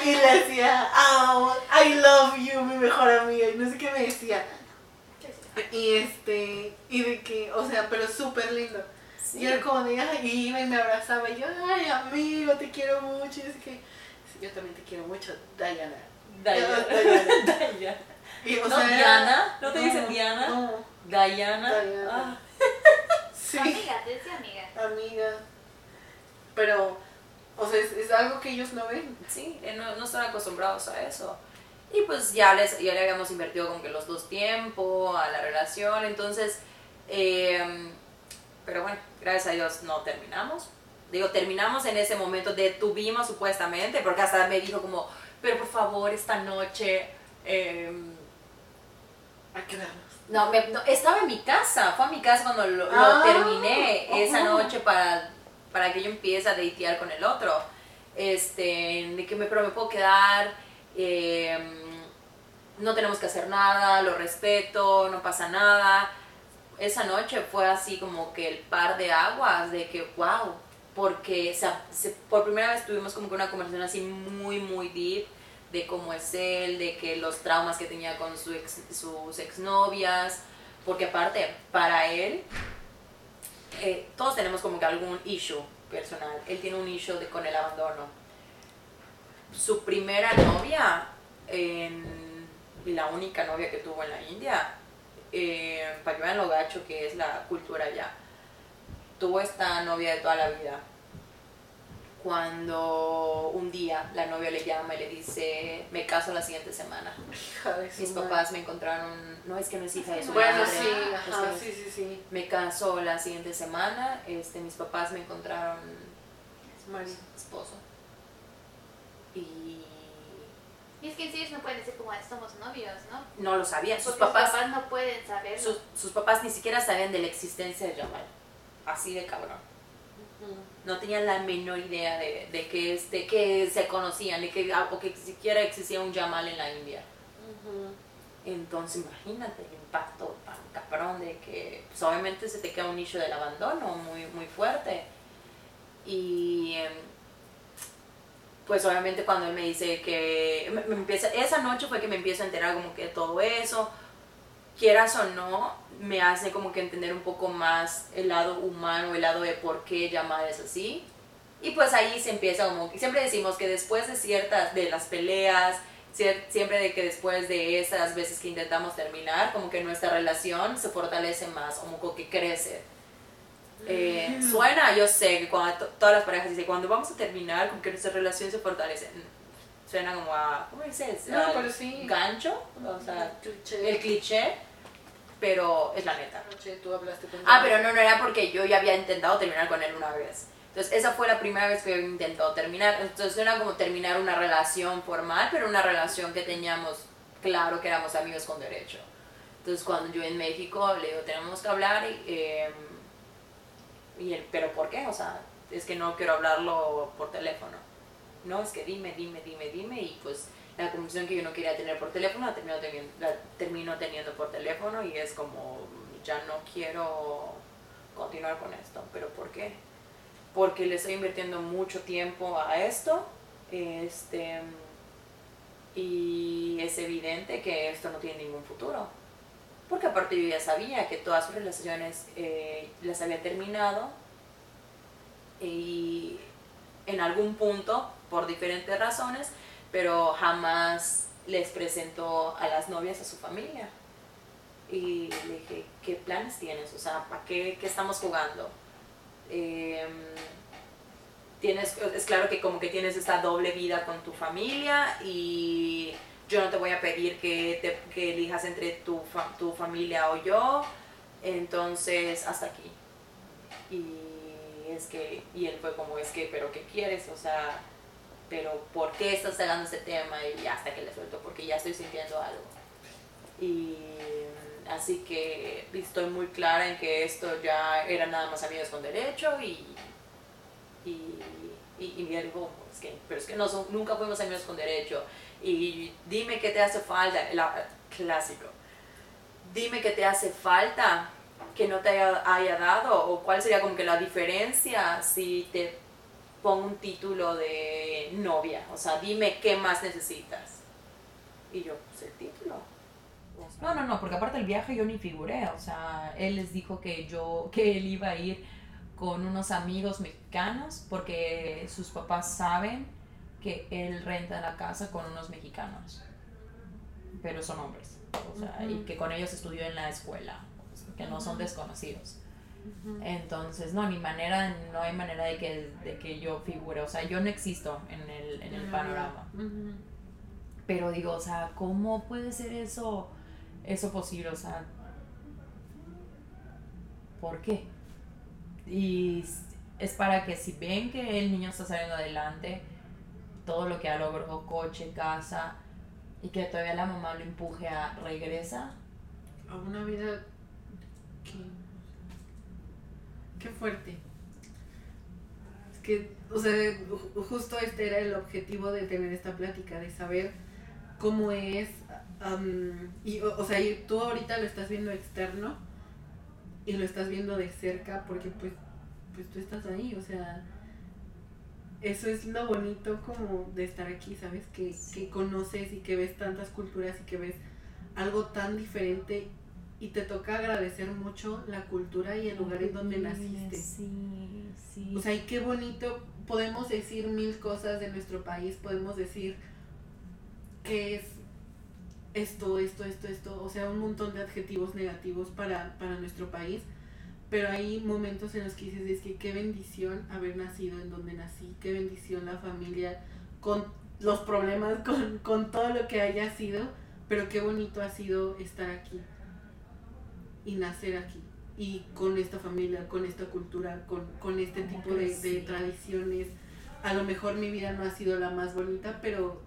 Speaker 1: Y le decía, oh, I love you, mi mejor amiga. Y no sé qué me decía. Y este, y de que, o sea, pero súper lindo. Y él como de, ay, y iba y me abrazaba. Y yo, ay, amigo, te quiero mucho. Y es que, yo también te quiero mucho, Diana.
Speaker 2: Diana. Diana. ¿No Diana? ¿No te dicen Diana?
Speaker 1: No.
Speaker 2: Diana.
Speaker 1: Ah.
Speaker 3: Sí. Amiga, te decía amiga.
Speaker 1: Amiga. Pero, o sea, es, algo que ellos no ven.
Speaker 2: Sí, no, no están acostumbrados a eso. Y pues ya, les, ya le habíamos invertido como que los dos tiempos a la relación, entonces, eh, pero bueno, gracias a Dios no terminamos. Digo, terminamos en ese momento, detuvimos supuestamente, porque hasta me dijo como, pero por favor, esta noche... Eh,
Speaker 1: Hay que vernos.
Speaker 2: No, estaba en mi casa, fue a mi casa cuando lo, ah, terminé esa noche para, para que yo empiece a datear con el otro. Este, de que me, pero me puedo quedar, em, no tenemos que hacer nada, lo respeto, no pasa nada. Esa noche fue así como que el par de aguas de que, wow, porque por primera vez tuvimos como que una conversación así muy, muy deep de cómo es él, de que los traumas que tenía con su ex, sus exnovias, porque aparte, para él, eh, todos tenemos como que algún issue personal. Él tiene un issue de, con el abandono. Su primera novia, la única novia que tuvo en la India, eh, para que vean lo gacho que es la cultura allá, tuvo esta novia de toda la vida cuando un día la novia le llama y le dice, me caso la siguiente semana. Mis papás me encontraron, no es que no es hija de su
Speaker 1: bueno,
Speaker 2: madre.
Speaker 1: sí, sí, sí, sí.
Speaker 2: Me caso la siguiente semana, este, mis papás me encontraron
Speaker 1: Marido.
Speaker 2: esposo. Y...
Speaker 3: Y es que en sí ellos no pueden decir como somos novios, ¿no?
Speaker 2: No lo sabían.
Speaker 3: Sus papás, no pueden saber.
Speaker 2: Sus, sus papás ni siquiera sabían de la existencia de Jamal. Así de cabrón no tenían la menor idea de, de que, este, que se conocían de que, o que siquiera existía un Yamal en la India. Entonces imagínate el impacto tan cabrón de que pues, obviamente se te queda un nicho del abandono muy, muy fuerte. Y em, pues obviamente cuando él me dice que me, empieza, esa noche fue que me empiezo a enterar como que todo eso, quieras o no, me hace como que entender un poco más el lado humano, el lado de por qué llamar es así. Y pues ahí se empieza como, siempre decimos que después de ciertas, de las peleas, siempre de que después de esas veces que intentamos terminar, como que nuestra relación se fortalece más, como que crece. Eh, suena, yo sé que cuando todas las parejas dicen, cuando vamos a terminar, como que nuestra relación se fortalece. Suena como a, ¿cómo dices?
Speaker 1: No, pero sí.
Speaker 2: Gancho, o sea, el cliché pero es la neta.
Speaker 1: tú hablaste con
Speaker 2: Ah, pero no, no era porque yo ya había intentado terminar con él una vez. Entonces, esa fue la primera vez que yo intentado terminar. Entonces, era como terminar una relación formal, pero una relación que teníamos claro que éramos amigos con derecho. Entonces, cuando yo en México le digo, tenemos que hablar, y, eh, y él, ¿pero por qué? O sea, es que no quiero hablarlo por teléfono. No, es que dime, dime, dime, dime, y pues la conversación que yo no quería tener por teléfono la termino, teniendo, la termino teniendo por teléfono y es como, ya no quiero continuar con esto. ¿Pero por qué? Porque le estoy invirtiendo mucho tiempo a esto este, y es evidente que esto no tiene ningún futuro.
Speaker 4: Porque aparte yo ya sabía que todas sus relaciones eh, las había terminado y en algún punto, por diferentes razones, pero jamás les presentó a las novias a su familia. Y le dije, ¿qué planes tienes? O sea, ¿para qué, qué estamos jugando? Em, tienes, es claro que como que tienes esta doble vida con tu familia y yo no te voy a pedir que, te, que elijas entre tu, tu familia o yo, entonces hasta aquí. Y es que, y él fue como, es que, pero ¿qué quieres? O sea, pero ¿por qué estás sacando este tema? Y hasta que le suelto, porque ya estoy sintiendo algo. Y así que estoy muy clara en que esto ya era nada más amigos con derecho y, y, y, me dijo, es que, pero es que no son, nunca fuimos amigos con derecho y dime qué te hace falta, la, clásico, dime qué te hace falta que no te haya, dado o cuál sería como que la diferencia si te pongo un título de novia, o sea, dime qué más necesitas. Y yo, pues el título.
Speaker 2: No, no, no, porque aparte el viaje yo ni figuré, o sea, él les dijo que yo, que él iba a ir con unos amigos mexicanos porque sus papás saben que él renta la casa con unos mexicanos, pero son hombres, o sea, y que con ellos estudió en la escuela, que no son desconocidos. Entonces, no, ni manera, no hay manera de que, de que yo figure, o sea, yo no existo en el, en el panorama. Pero digo, o sea, ¿cómo puede ser eso, eso posible? O sea, ¿por qué? Y es para que si ven que el niño está saliendo adelante, todo lo que ha logrado, coche, casa, y que todavía la mamá lo empuje a regresa.
Speaker 1: A una vida que... Qué fuerte. Es que, o sea, justo este era el objetivo de tener esta plática, de saber cómo es, y, o, sea, tú ahorita lo estás viendo externo y lo estás viendo de cerca porque pues, pues tú estás ahí, o sea, eso es lo bonito como de estar aquí, ¿sabes? Que, que conoces y que ves tantas culturas y que ves algo tan diferente y te toca agradecer mucho la cultura y el lugar en donde naciste.
Speaker 2: Sí, sí.
Speaker 1: O sea, y qué bonito, podemos decir mil cosas de nuestro país, podemos decir que es esto, esto, esto, esto, o sea, un montón de adjetivos negativos para, para nuestro país, pero hay momentos en los que dices, es que qué bendición haber nacido en donde nací, qué bendición la familia, con los problemas, con, con todo lo que haya sido, pero qué bonito ha sido estar aquí y nacer aquí y con esta familia, con esta cultura, con, con este tipo de, de, tradiciones. A lo mejor mi vida no ha sido la más bonita, pero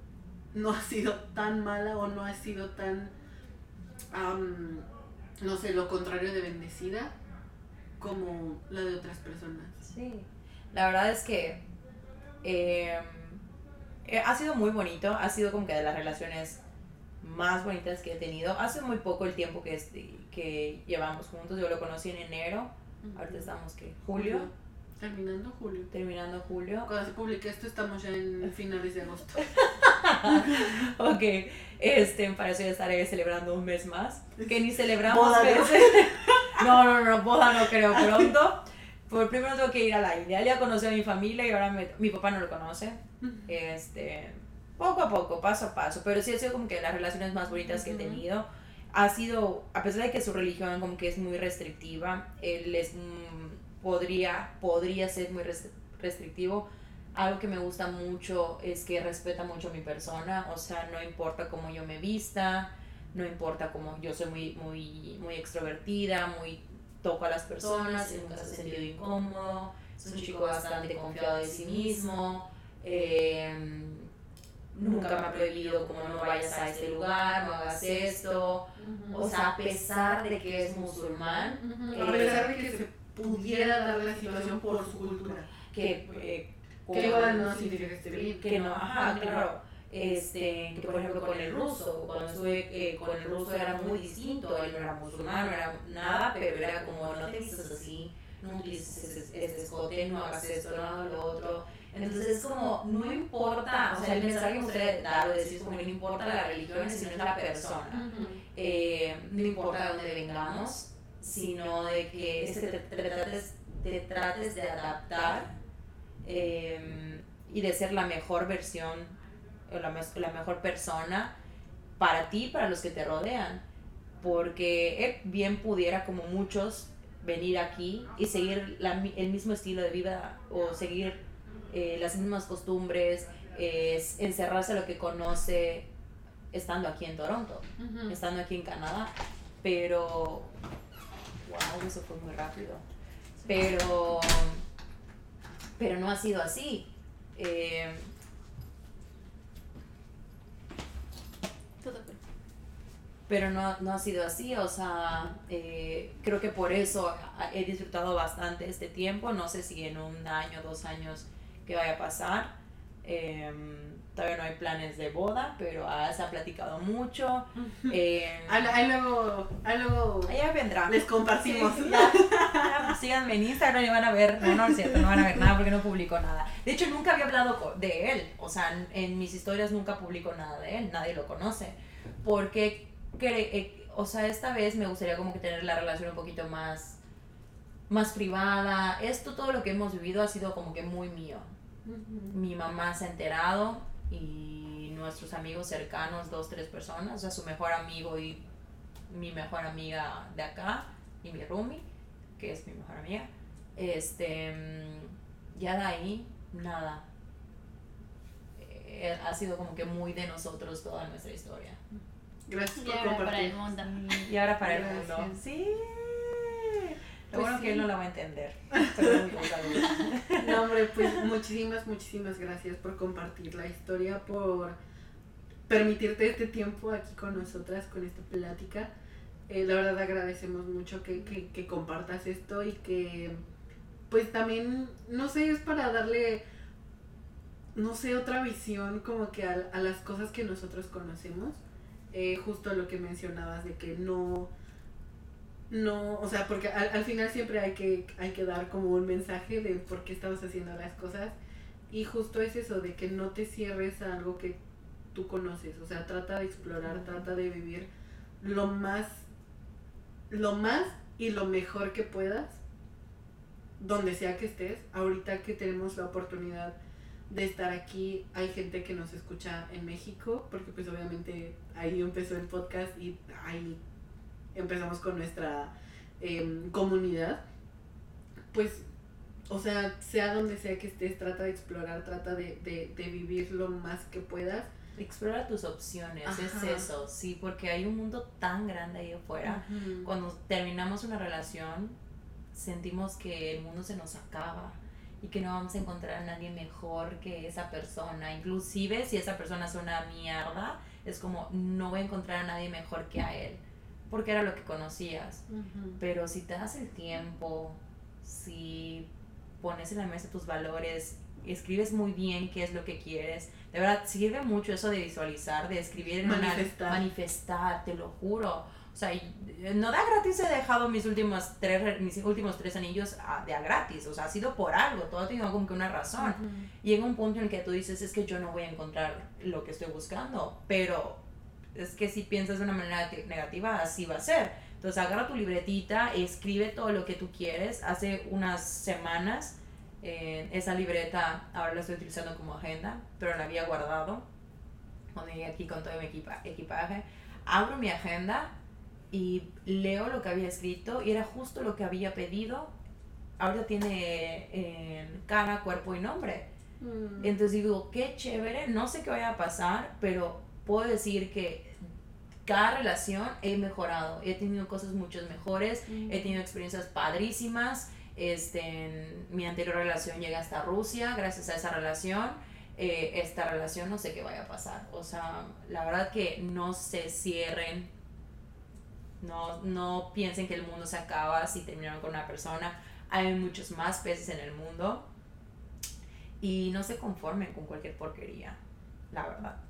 Speaker 1: no ha sido tan mala o no ha sido tan, no sé, lo contrario de bendecida como la de otras personas.
Speaker 2: Sí, la verdad es que em, eh, ha sido muy bonito, ha sido como que de las relaciones más bonitas que he tenido. Hace muy poco el tiempo que, este, que llevamos juntos, yo lo conocí en enero, ahorita estamos que julio.
Speaker 1: Terminando julio.
Speaker 2: Terminando julio.
Speaker 1: Cuando se publique esto estamos ya en finales de agosto.
Speaker 2: ok, este, para eso ya estaré celebrando un mes más. Que ni celebramos No, no, no, boda no creo pronto. Por primero tengo que ir a la India. ya conocí a mi familia y ahora mi papá no lo conoce. Este, poco a poco, paso a paso. Pero sí ha sido como que las relaciones más bonitas que he tenido. Ha sido, a pesar de que su religión como que es muy restrictiva, él es, mm, podría, podría ser muy restrictivo. Algo que me gusta mucho es que respeta mucho a mi persona, o sea, no importa cómo yo me vista, no importa cómo yo soy muy, muy, muy extrovertida, muy toco a las personas, nunca se ha sentido incómodo, es un chico bastante confiado de sí mismo, em, nunca me ha prohibido como no vayas a este lugar, no hagas esto, o sea, a pesar de que es musulmán,
Speaker 1: a pesar de que se pudiera dar la situación por su cultura,
Speaker 2: que, eh,
Speaker 1: que igual no significa que esté bien,
Speaker 2: que no, ajá, claro este, que por ejemplo con el ruso, cuando estuve eh, con el ruso era muy distinto, él no era musulmán, no era nada, pero era como no te vistas así, no utilices este escote, no hagas esto, no hagas lo otro. Entonces es como, no importa, o sea, el mensaje que gustaría dar o decir como, no importa la religión, sino es la persona. Eh, no importa de dónde vengamos, sino de que este, te, te trates, te trates de adaptar eh, y de ser la mejor versión o la, la mejor persona para ti para los que te rodean. Porque él bien pudiera, como muchos, venir aquí y seguir la el mismo estilo de vida o seguir eh, las mismas costumbres, eh, encerrarse a lo que conoce estando aquí en Toronto, estando aquí en Canadá. Pero, wow, eso fue muy rápido. Pero, pero no ha sido así. Eh, Pero no, no ha sido así, o sea, eh, creo que por eso he disfrutado bastante este tiempo, no sé si en un año, dos años que vaya a pasar, eh, todavía no hay planes de boda, pero ah, se ha platicado mucho, eh,
Speaker 1: Ahí, luego, ahí luego
Speaker 2: ya vendrá.
Speaker 1: les compartimos.
Speaker 2: Sí, ya, ya, síganme en Instagram y van a ver, no, no es cierto, no van a ver nada porque no publico nada. De hecho, nunca había hablado de él, o sea, en, en mis historias nunca publico nada de él, nadie lo conoce. Porque, cre- eh, o sea, esta vez me gustaría como que tener la relación un poquito más, más privada. Esto, todo lo que hemos vivido ha sido como que muy mío. Mi mamá se ha enterado y nuestros amigos cercanos, dos, tres personas, o sea, su mejor amigo y mi mejor amiga de acá y mi roomie, que es mi mejor amiga, este, mm, ya de ahí, nada. Eh, ha sido como que muy de nosotros toda nuestra historia.
Speaker 1: Gracias
Speaker 3: Y
Speaker 1: por
Speaker 3: ahora para el
Speaker 1: compartir.
Speaker 3: mundo.
Speaker 2: Y ahora para el mundo. Sí. Lo
Speaker 1: Pues
Speaker 2: bueno
Speaker 1: sí.
Speaker 2: que él no la va a entender.
Speaker 1: No, hombre, pues muchísimas, muchísimas gracias por compartir la historia, por permitirte este tiempo aquí con nosotras, con esta plática. Eh, la verdad agradecemos mucho que, que, que compartas esto y que pues también, no sé, es para darle, no sé, otra visión como que a, a las cosas que nosotros conocemos. Eh, justo lo que mencionabas de que no, no, o sea, porque al, al final siempre hay que, hay que dar como un mensaje de por qué estamos haciendo las cosas. Y justo es eso, de que no te cierres a algo que tú conoces, o sea, trata de explorar, trata de vivir lo más, lo más y lo mejor que puedas, donde sea que estés, ahorita que tenemos la oportunidad de estar aquí, hay gente que nos escucha en México, porque pues obviamente ahí empezó el podcast y ahí empezamos con nuestra em, comunidad, pues, o sea, sea donde sea que estés, trata de explorar, trata de, de, de vivir lo más que puedas.
Speaker 2: Explora tus opciones, es
Speaker 1: Ajá.
Speaker 2: eso, sí, porque hay un mundo tan grande ahí afuera. Cuando terminamos una relación, sentimos que el mundo se nos acaba y que no vamos a encontrar a nadie mejor que esa persona. Inclusive si esa persona es una mierda, es como no voy a encontrar a nadie mejor que a él, porque era lo que conocías. Pero si te das el tiempo, si pones en la mesa tus valores, escribes muy bien qué es lo que quieres, de verdad sirve mucho eso de visualizar, de escribir en una-
Speaker 1: Manifestar.
Speaker 2: manifestar, te lo juro. O sea, y- no da gratis he dejado mis últimos tres, re- mis últimos tres anillos a- de a gratis, o sea, ha sido por algo, todo ha tenido como que una razón. Llega un punto en el que tú dices, es que yo no voy a encontrar lo que estoy buscando, pero es que si piensas de una manera negativa, así va a ser. Entonces agarra tu libretita, escribe todo lo que tú quieres. Hace unas semanas eh, esa libreta ahora la estoy utilizando como agenda, pero la había guardado cuando llegué aquí con todo mi equipa- equipaje. Abro mi agenda y leo lo que había escrito y era justo lo que había pedido. Ahora tiene eh, cara, cuerpo y nombre. Entonces digo, qué chévere, no sé qué vaya a pasar, pero puedo decir que cada relación he mejorado, he tenido cosas mucho mejores, he tenido experiencias padrísimas. Este, en mi anterior relación llegué hasta Rusia, gracias a esa relación. Eh, esta relación no sé qué vaya a pasar. O sea, la verdad que no se cierren, no, no piensen que el mundo se acaba si terminaron con una persona. Hay muchos más peces en el mundo y no se conformen con cualquier porquería, la verdad.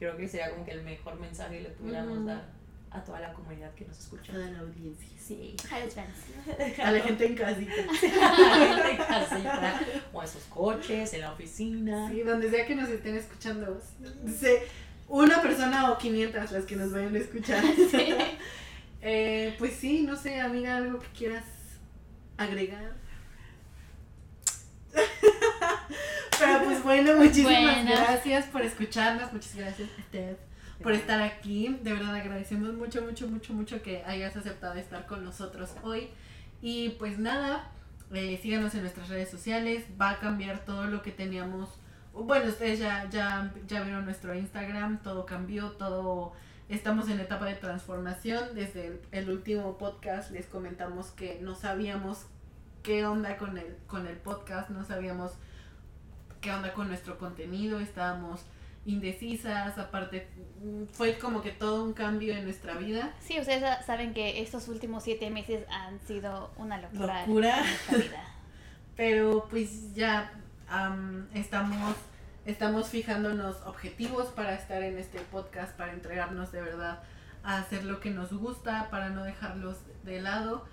Speaker 2: Creo que sería como que el mejor mensaje que le pudiéramos dar. a toda la comunidad que nos escucha.
Speaker 1: Toda la audiencia.
Speaker 2: Sí.
Speaker 3: A los fans.
Speaker 1: A la gente en casita.
Speaker 2: en casita, o a esos coches, en la oficina.
Speaker 1: Sí, donde sea que nos estén escuchando. Sé, una persona o 500 las que nos vayan a escuchar. Eh, pues sí, no sé, amiga, algo que quieras agregar. Pero pues bueno, muchísimas
Speaker 3: Bueno.
Speaker 1: gracias por escucharnos, muchas gracias Steph, por estar aquí. De verdad agradecemos mucho, mucho, mucho, mucho que hayas aceptado estar con nosotros hoy. Y pues nada, eh, síganos en nuestras redes sociales, va a cambiar todo lo que teníamos. Bueno, ustedes ya, ya, ya vieron nuestro Instagram, todo cambió, todo estamos en etapa de transformación. Desde el, el último podcast les comentamos que no sabíamos qué onda con el, con el podcast, no sabíamos qué onda con nuestro contenido, estábamos indecisas, aparte fue como que todo un cambio en nuestra vida.
Speaker 3: Sí, ustedes sa- saben que estos últimos siete meses han sido una locura,
Speaker 1: Locura.
Speaker 3: en nuestra vida.
Speaker 1: pero pues ya am, estamos estamos fijándonos objetivos para estar en este podcast para entregarnos de verdad a hacer lo que nos gusta para no dejarlos de lado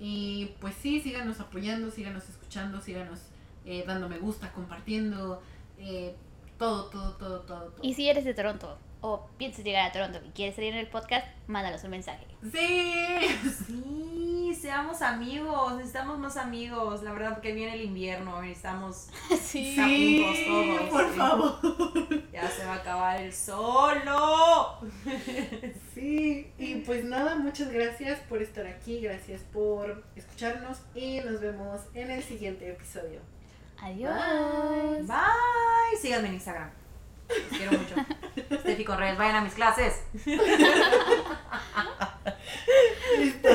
Speaker 1: y pues sí síganos apoyando síganos escuchando síganos eh, dando me gusta compartiendo eh, todo todo todo todo, todo.
Speaker 3: Y si eres de Toronto o piensas llegar a Toronto y quieres salir en el podcast, mándanos un mensaje.
Speaker 1: sí
Speaker 2: Sí, seamos amigos, necesitamos más amigos, la verdad, porque viene el invierno, necesitamos,
Speaker 3: Sí.
Speaker 1: sí
Speaker 2: juntos todos,
Speaker 1: por
Speaker 2: sí.
Speaker 1: favor
Speaker 2: ya se va a acabar el sol, no.
Speaker 1: Sí, y pues nada, muchas gracias por estar aquí, gracias por escucharnos y nos vemos en el siguiente episodio.
Speaker 3: Adiós.
Speaker 2: Bye, síganme en Instagram, los quiero mucho. Steffi Correas, vayan a mis clases.
Speaker 1: Listo.